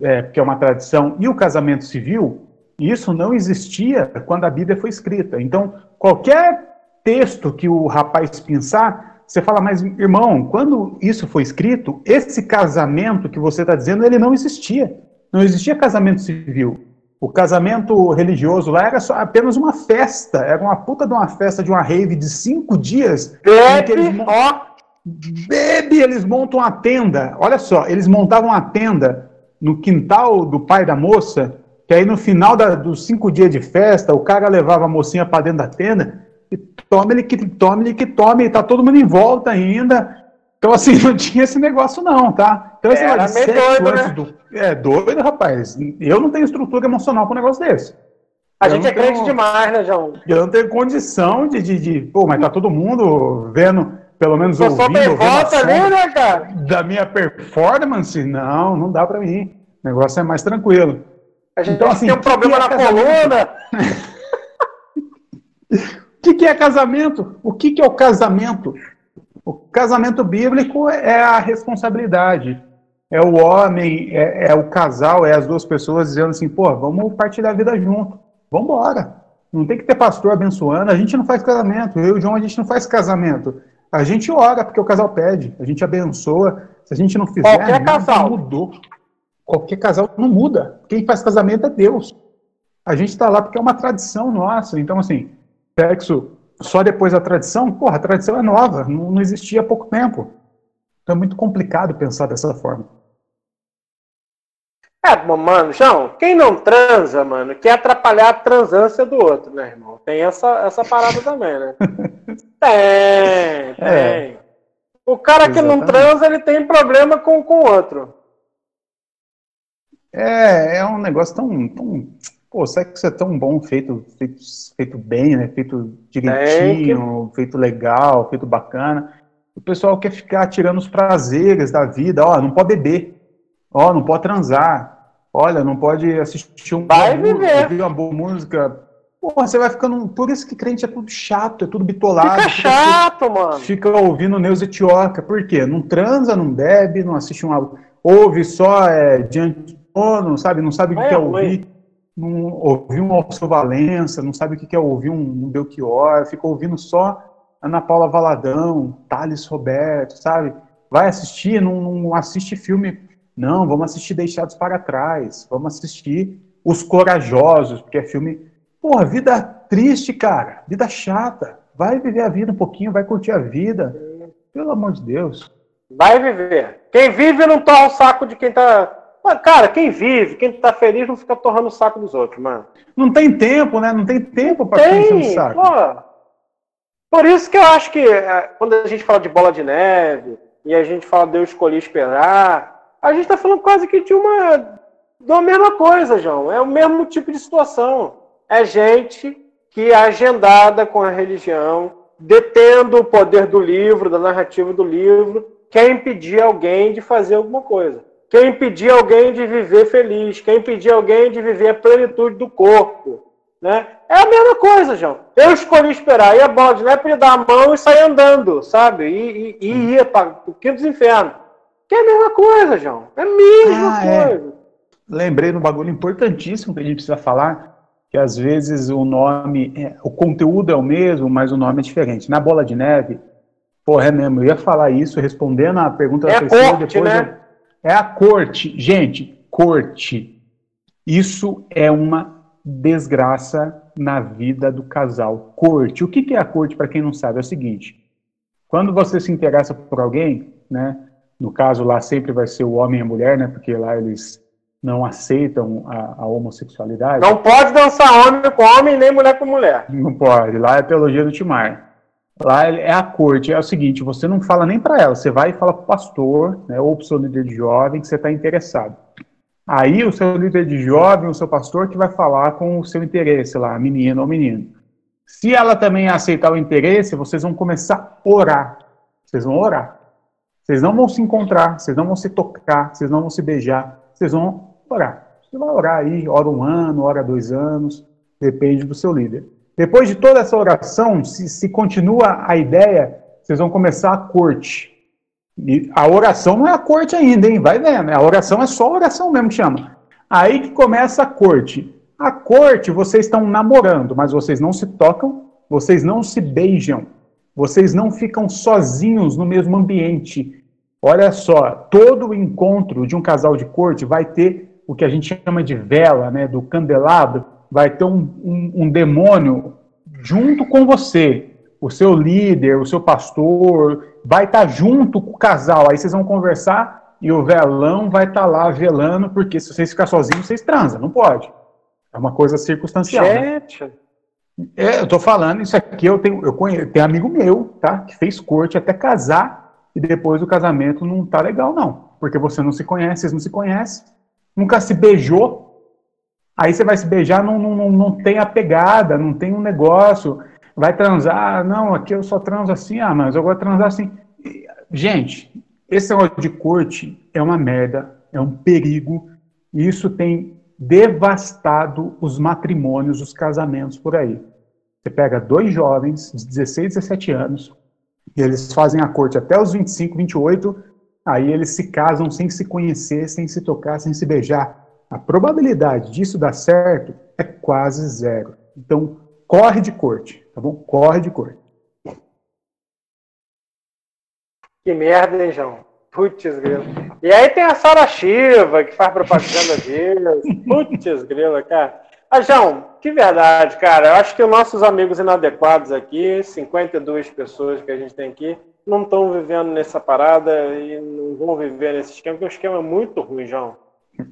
É, que é uma tradição, e o casamento civil, isso não existia quando a Bíblia foi escrita. Então, qualquer texto que o rapaz pensar, você fala, mas irmão, quando isso foi escrito, esse casamento que você está dizendo, ele não existia. Não existia casamento civil. O casamento religioso lá era só apenas uma festa, era uma puta de uma festa de uma rave de cinco dias. Bebe, eles ó, bebe, eles montam uma tenda. Olha só, eles montavam uma tenda no quintal do pai da moça, que aí no final da, dos cinco dias de festa, o cara levava a mocinha para dentro da tenda e tome ele que tome ele que tome, tá todo mundo em volta ainda. Então, assim, <laughs> não tinha esse negócio, não, tá? Então, esse Era meio doido, né? Do... É doido, rapaz. Eu não tenho estrutura emocional para um negócio desse. A eu gente é crente demais, né, João? Eu não tenho condição de, de, de, Pô, mas tá todo mundo vendo, pelo menos Você ouvindo. Volta ali, né, cara? Da minha performance? Não, não dá para mim. O negócio é mais tranquilo. A gente então, assim, tem um problema na coluna. O <laughs> que, que é casamento? O que, que é o casamento? O casamento bíblico é a responsabilidade. É o homem, é, é, o casal, é as duas pessoas dizendo assim, pô, vamos partilhar a vida junto. Vamos embora. Não tem que ter pastor abençoando. A gente não faz casamento. Eu e o João, a gente não faz casamento. A gente ora porque o casal pede. A gente abençoa. Se a gente não fizer, Qualquer casal. mudou. Qualquer casal não muda. Quem faz casamento é Deus. A gente está lá porque é uma tradição nossa. Então, assim, sexo só depois da tradição, porra, a tradição é nova, não, não existia há pouco tempo. Então é muito complicado pensar dessa forma. É, mano, João, quem não transa, mano, quer atrapalhar a transância do outro, né, irmão? Tem essa, essa parada também, né? tem, <laughs> tem. É, o cara exatamente. que não transa, ele tem problema com o outro. É, é um negócio tão, tão pô, sexo é tão bom, feito, feito, feito bem, né? Feito direitinho, que... feito legal, feito bacana. O pessoal quer ficar tirando os prazeres da vida, ó, não pode beber, ó, não pode transar, olha, não pode assistir um vai viver. ouvir uma boa música. Porra, você vai ficando. Por isso que crente é tudo chato, é tudo bitolado. Fica chato, mano. Fica ouvindo Neus Etioca. Por quê? Não transa, não bebe, não assiste um álbum. Ouve só é, diante não sabe? Não sabe o que é, é ouvir. Não, ouvir um Alceu Valença, não sabe o que é ouvir um, um Belchior, fica ouvindo só Ana Paula Valadão, Thales Roberto, sabe? Vai assistir, não, não assiste filme. Não, vamos assistir Deixados para Trás, vamos assistir Os Corajosos, porque é filme. Porra, vida triste, cara, vida chata. Vai viver a vida um pouquinho, vai curtir a vida. Pelo amor de Deus. Vai viver. Quem vive não torra o saco de quem tá. Cara, quem vive, quem tá feliz não fica torrando o saco dos outros, mano. Não tem tempo, né? Não tem tempo pra tem, o saco. Pô. Por isso que eu acho que é, quando a gente fala de bola de neve e a gente fala de eu escolhi esperar, a gente está falando quase que de uma, uma mesma coisa, João. É o mesmo tipo de situação. É gente que é agendada com a religião, detendo o poder do livro, da narrativa do livro, quer impedir alguém de fazer alguma coisa. Quer impedir alguém de viver feliz, quer impedir alguém de viver a plenitude do corpo. Né? É a mesma coisa, João. Eu escolhi esperar. E a bola de neve dar a mão e sair andando, sabe? E, e, e ia para o quinto dos infernos. Que é a mesma coisa, João. É a mesma ah, é. coisa. É. Lembrei de um bagulho importantíssimo que a gente precisa falar, que às vezes o nome, é, o conteúdo é o mesmo, mas o nome é diferente. Na bola de neve, porra, é mesmo, eu ia falar isso respondendo a pergunta da é pessoa, corte, depois né? eu, é a corte. Gente, corte. Isso é uma desgraça na vida do casal. Corte. O que é a corte, para quem não sabe? É o seguinte: quando você se interessa por alguém, né? No caso lá sempre vai ser o homem e a mulher, né? Porque lá eles não aceitam a, a homossexualidade. Não pode dançar homem com homem nem mulher com mulher. Não pode. Lá é a teologia do Timar. Lá é a corte. É o seguinte: você não fala nem para ela, você vai e fala para o pastor, né, ou para o seu líder de jovem que você está interessado. Aí o seu líder de jovem, o seu pastor, que vai falar com o seu interesse lá, menino ou menino. Se ela também aceitar o interesse, vocês vão começar a orar. Vocês vão orar. Vocês não vão se encontrar, vocês não vão se tocar, vocês não vão se beijar, vocês vão orar. Você vai orar aí, ora um ano, ora dois anos, depende do seu líder. Depois de toda essa oração, se, se continua a ideia, vocês vão começar a corte. E a oração não é a corte ainda, hein? Vai vendo. A oração é só a oração mesmo que chama. Aí que começa a corte. A corte, vocês estão namorando, mas vocês não se tocam, vocês não se beijam, vocês não ficam sozinhos no mesmo ambiente. Olha só, todo encontro de um casal de corte vai ter o que a gente chama de vela, né, do candelabro, vai ter um, um, um demônio junto com você, o seu líder, o seu pastor, vai estar tá junto com o casal. Aí vocês vão conversar e o velão vai estar tá lá velando, porque se vocês ficar sozinhos, vocês transam. Não pode. É uma coisa circunstancial. Né? É, eu tô falando isso aqui, eu tenho, eu conheço, tenho amigo meu, tá? Que fez corte até casar e depois o casamento não tá legal, não. Porque você não se conhece, vocês não se conhecem, nunca se beijou. Aí você vai se beijar, não, não, não tem a pegada, não tem um negócio vai transar, não, aqui eu só transo assim, ah, mas eu vou transar assim. Gente, esse negócio de corte é uma merda, é um perigo, e isso tem devastado os matrimônios, os casamentos por aí. Você pega dois jovens de 16, 17 anos, eles fazem a corte até os 25, 28, aí eles se casam sem se conhecer, sem se tocar, sem se beijar. A probabilidade disso dar certo é quase zero. Então, corre de corte tá bom? Corre de cor. Que merda, hein, João? Putz, grilo. E aí tem a Sara Shiva, que faz propaganda deles. <laughs> Putz, grilo, cara. Ah, João, que verdade, cara. Eu acho que os nossos amigos inadequados aqui, 52 pessoas que a gente tem aqui, não estão vivendo nessa parada e não vão viver nesse esquema, porque o esquema é muito ruim, João.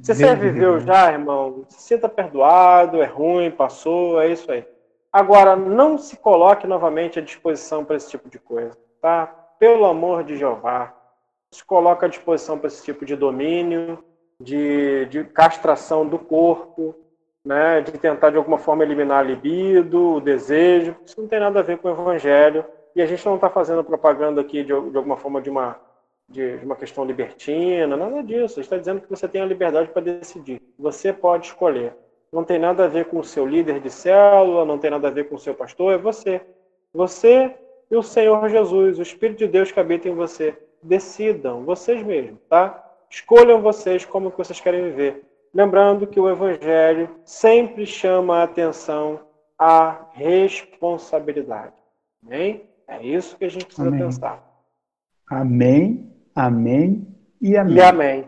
Se você viveu já, irmão, se sinta perdoado, é ruim, passou, é isso aí. Agora, não se coloque novamente à disposição para esse tipo de coisa, tá? Pelo amor de Jeová. Se coloque à disposição para esse tipo de domínio, de, de castração do corpo, né, de tentar de alguma forma eliminar a libido, o desejo. Isso não tem nada a ver com o evangelho. E a gente não está fazendo propaganda aqui de, de alguma forma de uma, de, de uma questão libertina, nada disso. A gente está dizendo que você tem a liberdade para decidir. Você pode escolher. Não tem nada a ver com o seu líder de célula, não tem nada a ver com o seu pastor, é você. Você e o Senhor Jesus, o Espírito de Deus que habita em você. Decidam, vocês mesmos, tá? Escolham vocês como que vocês querem viver. Lembrando que o Evangelho sempre chama a atenção à responsabilidade. Amém? É isso que a gente precisa amém. pensar. Amém, amém e amém. E amém.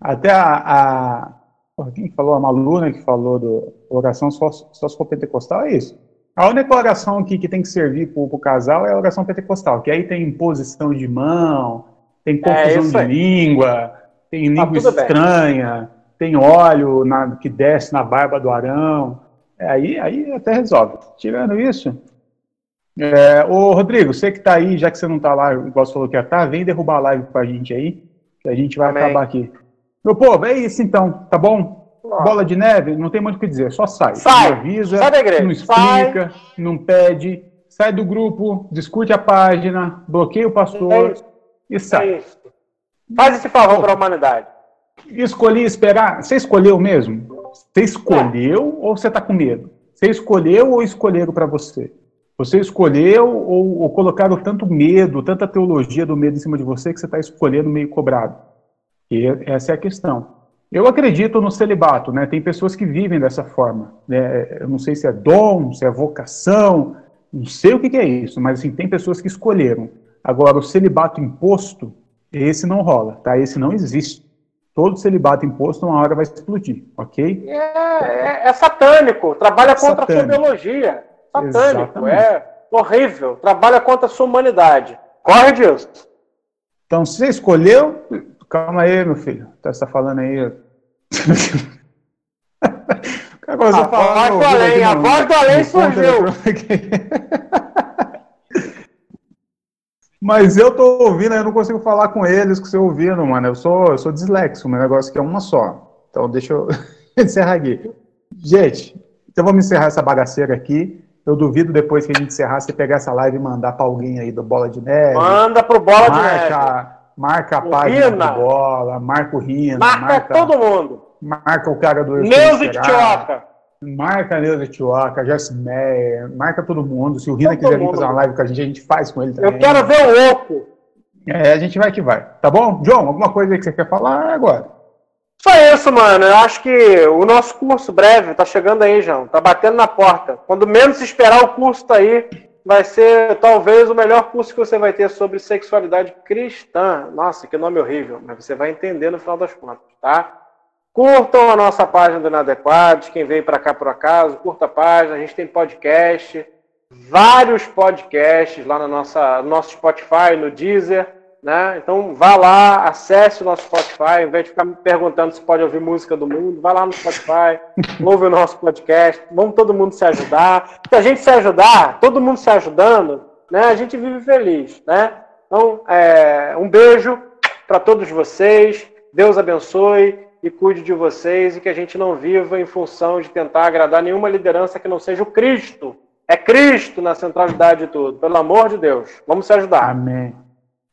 Até a, a quem falou? A Malu, né, que falou do oração só, só se for pentecostal, é isso. A única oração aqui que tem que servir para o casal é a oração pentecostal, que aí tem imposição de mão, tem é confusão é de língua, tem tá língua estranha, tem óleo na, que desce na barba do Arão. É, aí, aí até resolve. Tirando isso. É, ô, Rodrigo, você que está aí, já que você não está lá, igual você falou que ia estar, tá, vem derrubar a live com a gente aí, que a gente vai Amém. acabar aqui. Meu povo, é isso então, tá bom? Bola de neve, não tem muito o que dizer, só sai. Sai, não avisa, sai da igreja. não explica, sai. não pede, sai do grupo, discute a página, bloqueia o pastor é e sai. É Faz esse favor para a humanidade. Escolhi esperar. Você escolheu mesmo? Você escolheu é. ou você está com medo? Você escolheu ou escolheram para você? Você escolheu ou, ou, colocaram tanto medo, tanta teologia do medo em cima de você que você está escolhendo meio cobrado? E essa é a questão. Eu acredito no celibato, né? Tem pessoas que vivem dessa forma. Né? Eu não sei se é dom, se é vocação, não sei o que, que é isso, mas assim, tem pessoas que escolheram. Agora, o celibato imposto, esse não rola, tá? Esse não existe. Todo celibato imposto, uma hora vai explodir, ok? É, é, é satânico, trabalha contra satânico. a sua biologia. Satânico, Exatamente. é horrível, trabalha contra a sua humanidade. Corre Deus. Então, se você escolheu, calma aí, meu filho. Tá, você tá falando aí. <laughs> Agora a voz do além, a voz do além surgiu. <laughs> Mas eu tô ouvindo, eu não consigo falar com eles que você ouvindo, mano. Eu sou, eu sou dislexo, meu negócio aqui é uma só. Então deixa eu <laughs> encerrar aqui. Gente, então vamos encerrar essa bagaceira aqui. Eu duvido depois que a gente encerrar, você pegar essa live e mandar para alguém aí do Bola de Neve. Manda pro Bola marca, de Neve. Marca a página Rina. do Bola, marca o Rina. Marca, marca todo mundo. Marca o cara do Neuza Tioca. Marca a Neuza Tioca, Jasmeyer, marca todo mundo. Se o Rina todo quiser vir fazer uma live com a gente, a gente faz com ele também. Eu quero ver o Oco. É, a gente vai que vai. Tá bom? João, alguma coisa aí que você quer falar agora? Só isso, mano. Eu acho que o nosso curso breve tá chegando aí, João. Tá batendo na porta. Quando menos esperar, o curso tá aí. Vai ser talvez o melhor curso que você vai ter sobre sexualidade cristã. Nossa, que nome horrível, mas você vai entender no final das contas, tá? Curtam a nossa página do Inadequados, quem veio para cá por acaso, curta a página, a gente tem podcast, vários podcasts lá no nossa, no nosso Spotify, no Deezer, né? Então vá lá, acesse o nosso Spotify, em vez de ficar me perguntando se pode ouvir música do mundo, vá lá no Spotify, <laughs> ouve o nosso podcast, vamos todo mundo se ajudar. Se a gente se ajudar, todo mundo se ajudando, né? A gente vive feliz, né? Então, é, um beijo para todos vocês, Deus abençoe e cuide de vocês e que a gente não viva em função de tentar agradar nenhuma liderança que não seja o Cristo. É Cristo na centralidade de tudo. Pelo amor de Deus. Vamos se ajudar. Amém.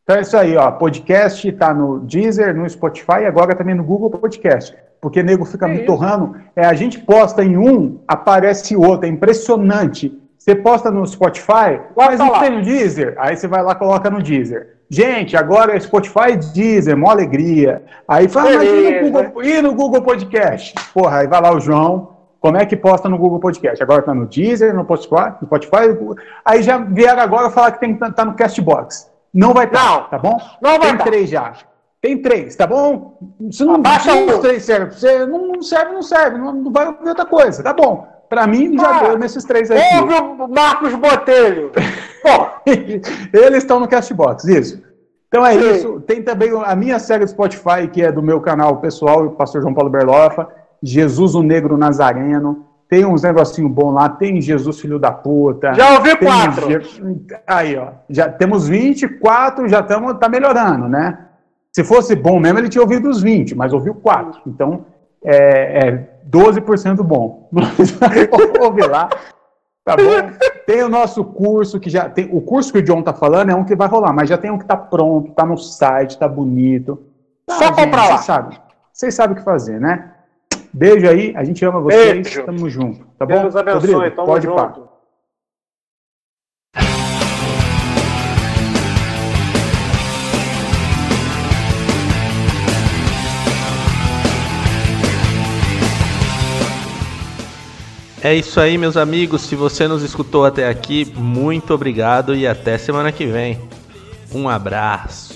Então é isso aí, ó. Podcast está no Deezer, no Spotify e agora também no Google Podcast. Porque nego fica me torrando. É, a gente posta em um, aparece outro. É impressionante. Você posta no Spotify, mas não tem no Deezer. Aí você vai lá e coloca no Deezer. Gente, agora é Spotify Deezer, mó alegria. Aí fala, mas e no, Google, e no Google Podcast? Porra, aí vai lá o João, como é que posta no Google Podcast? Agora tá no Deezer, no Spotify, no Spotify. Aí já vieram agora falar que tem que tá no Castbox. Não vai estar, tá, tá bom? Não vai Tem tá. três já. Tem três, tá bom? Se não baixa os três serve, você não serve, não serve, não, vai ouvir outra coisa, tá bom? Para mim já ah, deu nesses três aqui. Ouve o Marcos Botelho. <laughs> <laughs> Eles estão no Castbox, isso. Então é Sim. isso. Tem também a minha série do Spotify, que é do meu canal pessoal, o pastor João Paulo Berlofa, Jesus o Negro Nazareno. Tem uns negocinho bom lá, tem Jesus Filho da Puta. Já ouvi quatro. Aí, ó. Já temos 24, já estamos tá melhorando, né? Se fosse bom mesmo, ele tinha ouvido os 20, mas ouviu quatro. Então, é, é 12% bom. <laughs> <laughs> Ouve lá. Tá bom? Tem o nosso curso que já tem. O curso que o John tá falando é um que vai rolar, mas já tem um que tá pronto, tá no site, tá bonito. Tá, Só comprar lá. Vocês sabem. Vocês sabem o que fazer, né? Beijo aí, a gente ama vocês. Beijo. Tamo junto. Tá bom? Deus abençoe, Rodrigo, pode junto. É isso aí, meus amigos. Se você nos escutou até aqui, muito obrigado e até semana que vem. Um abraço.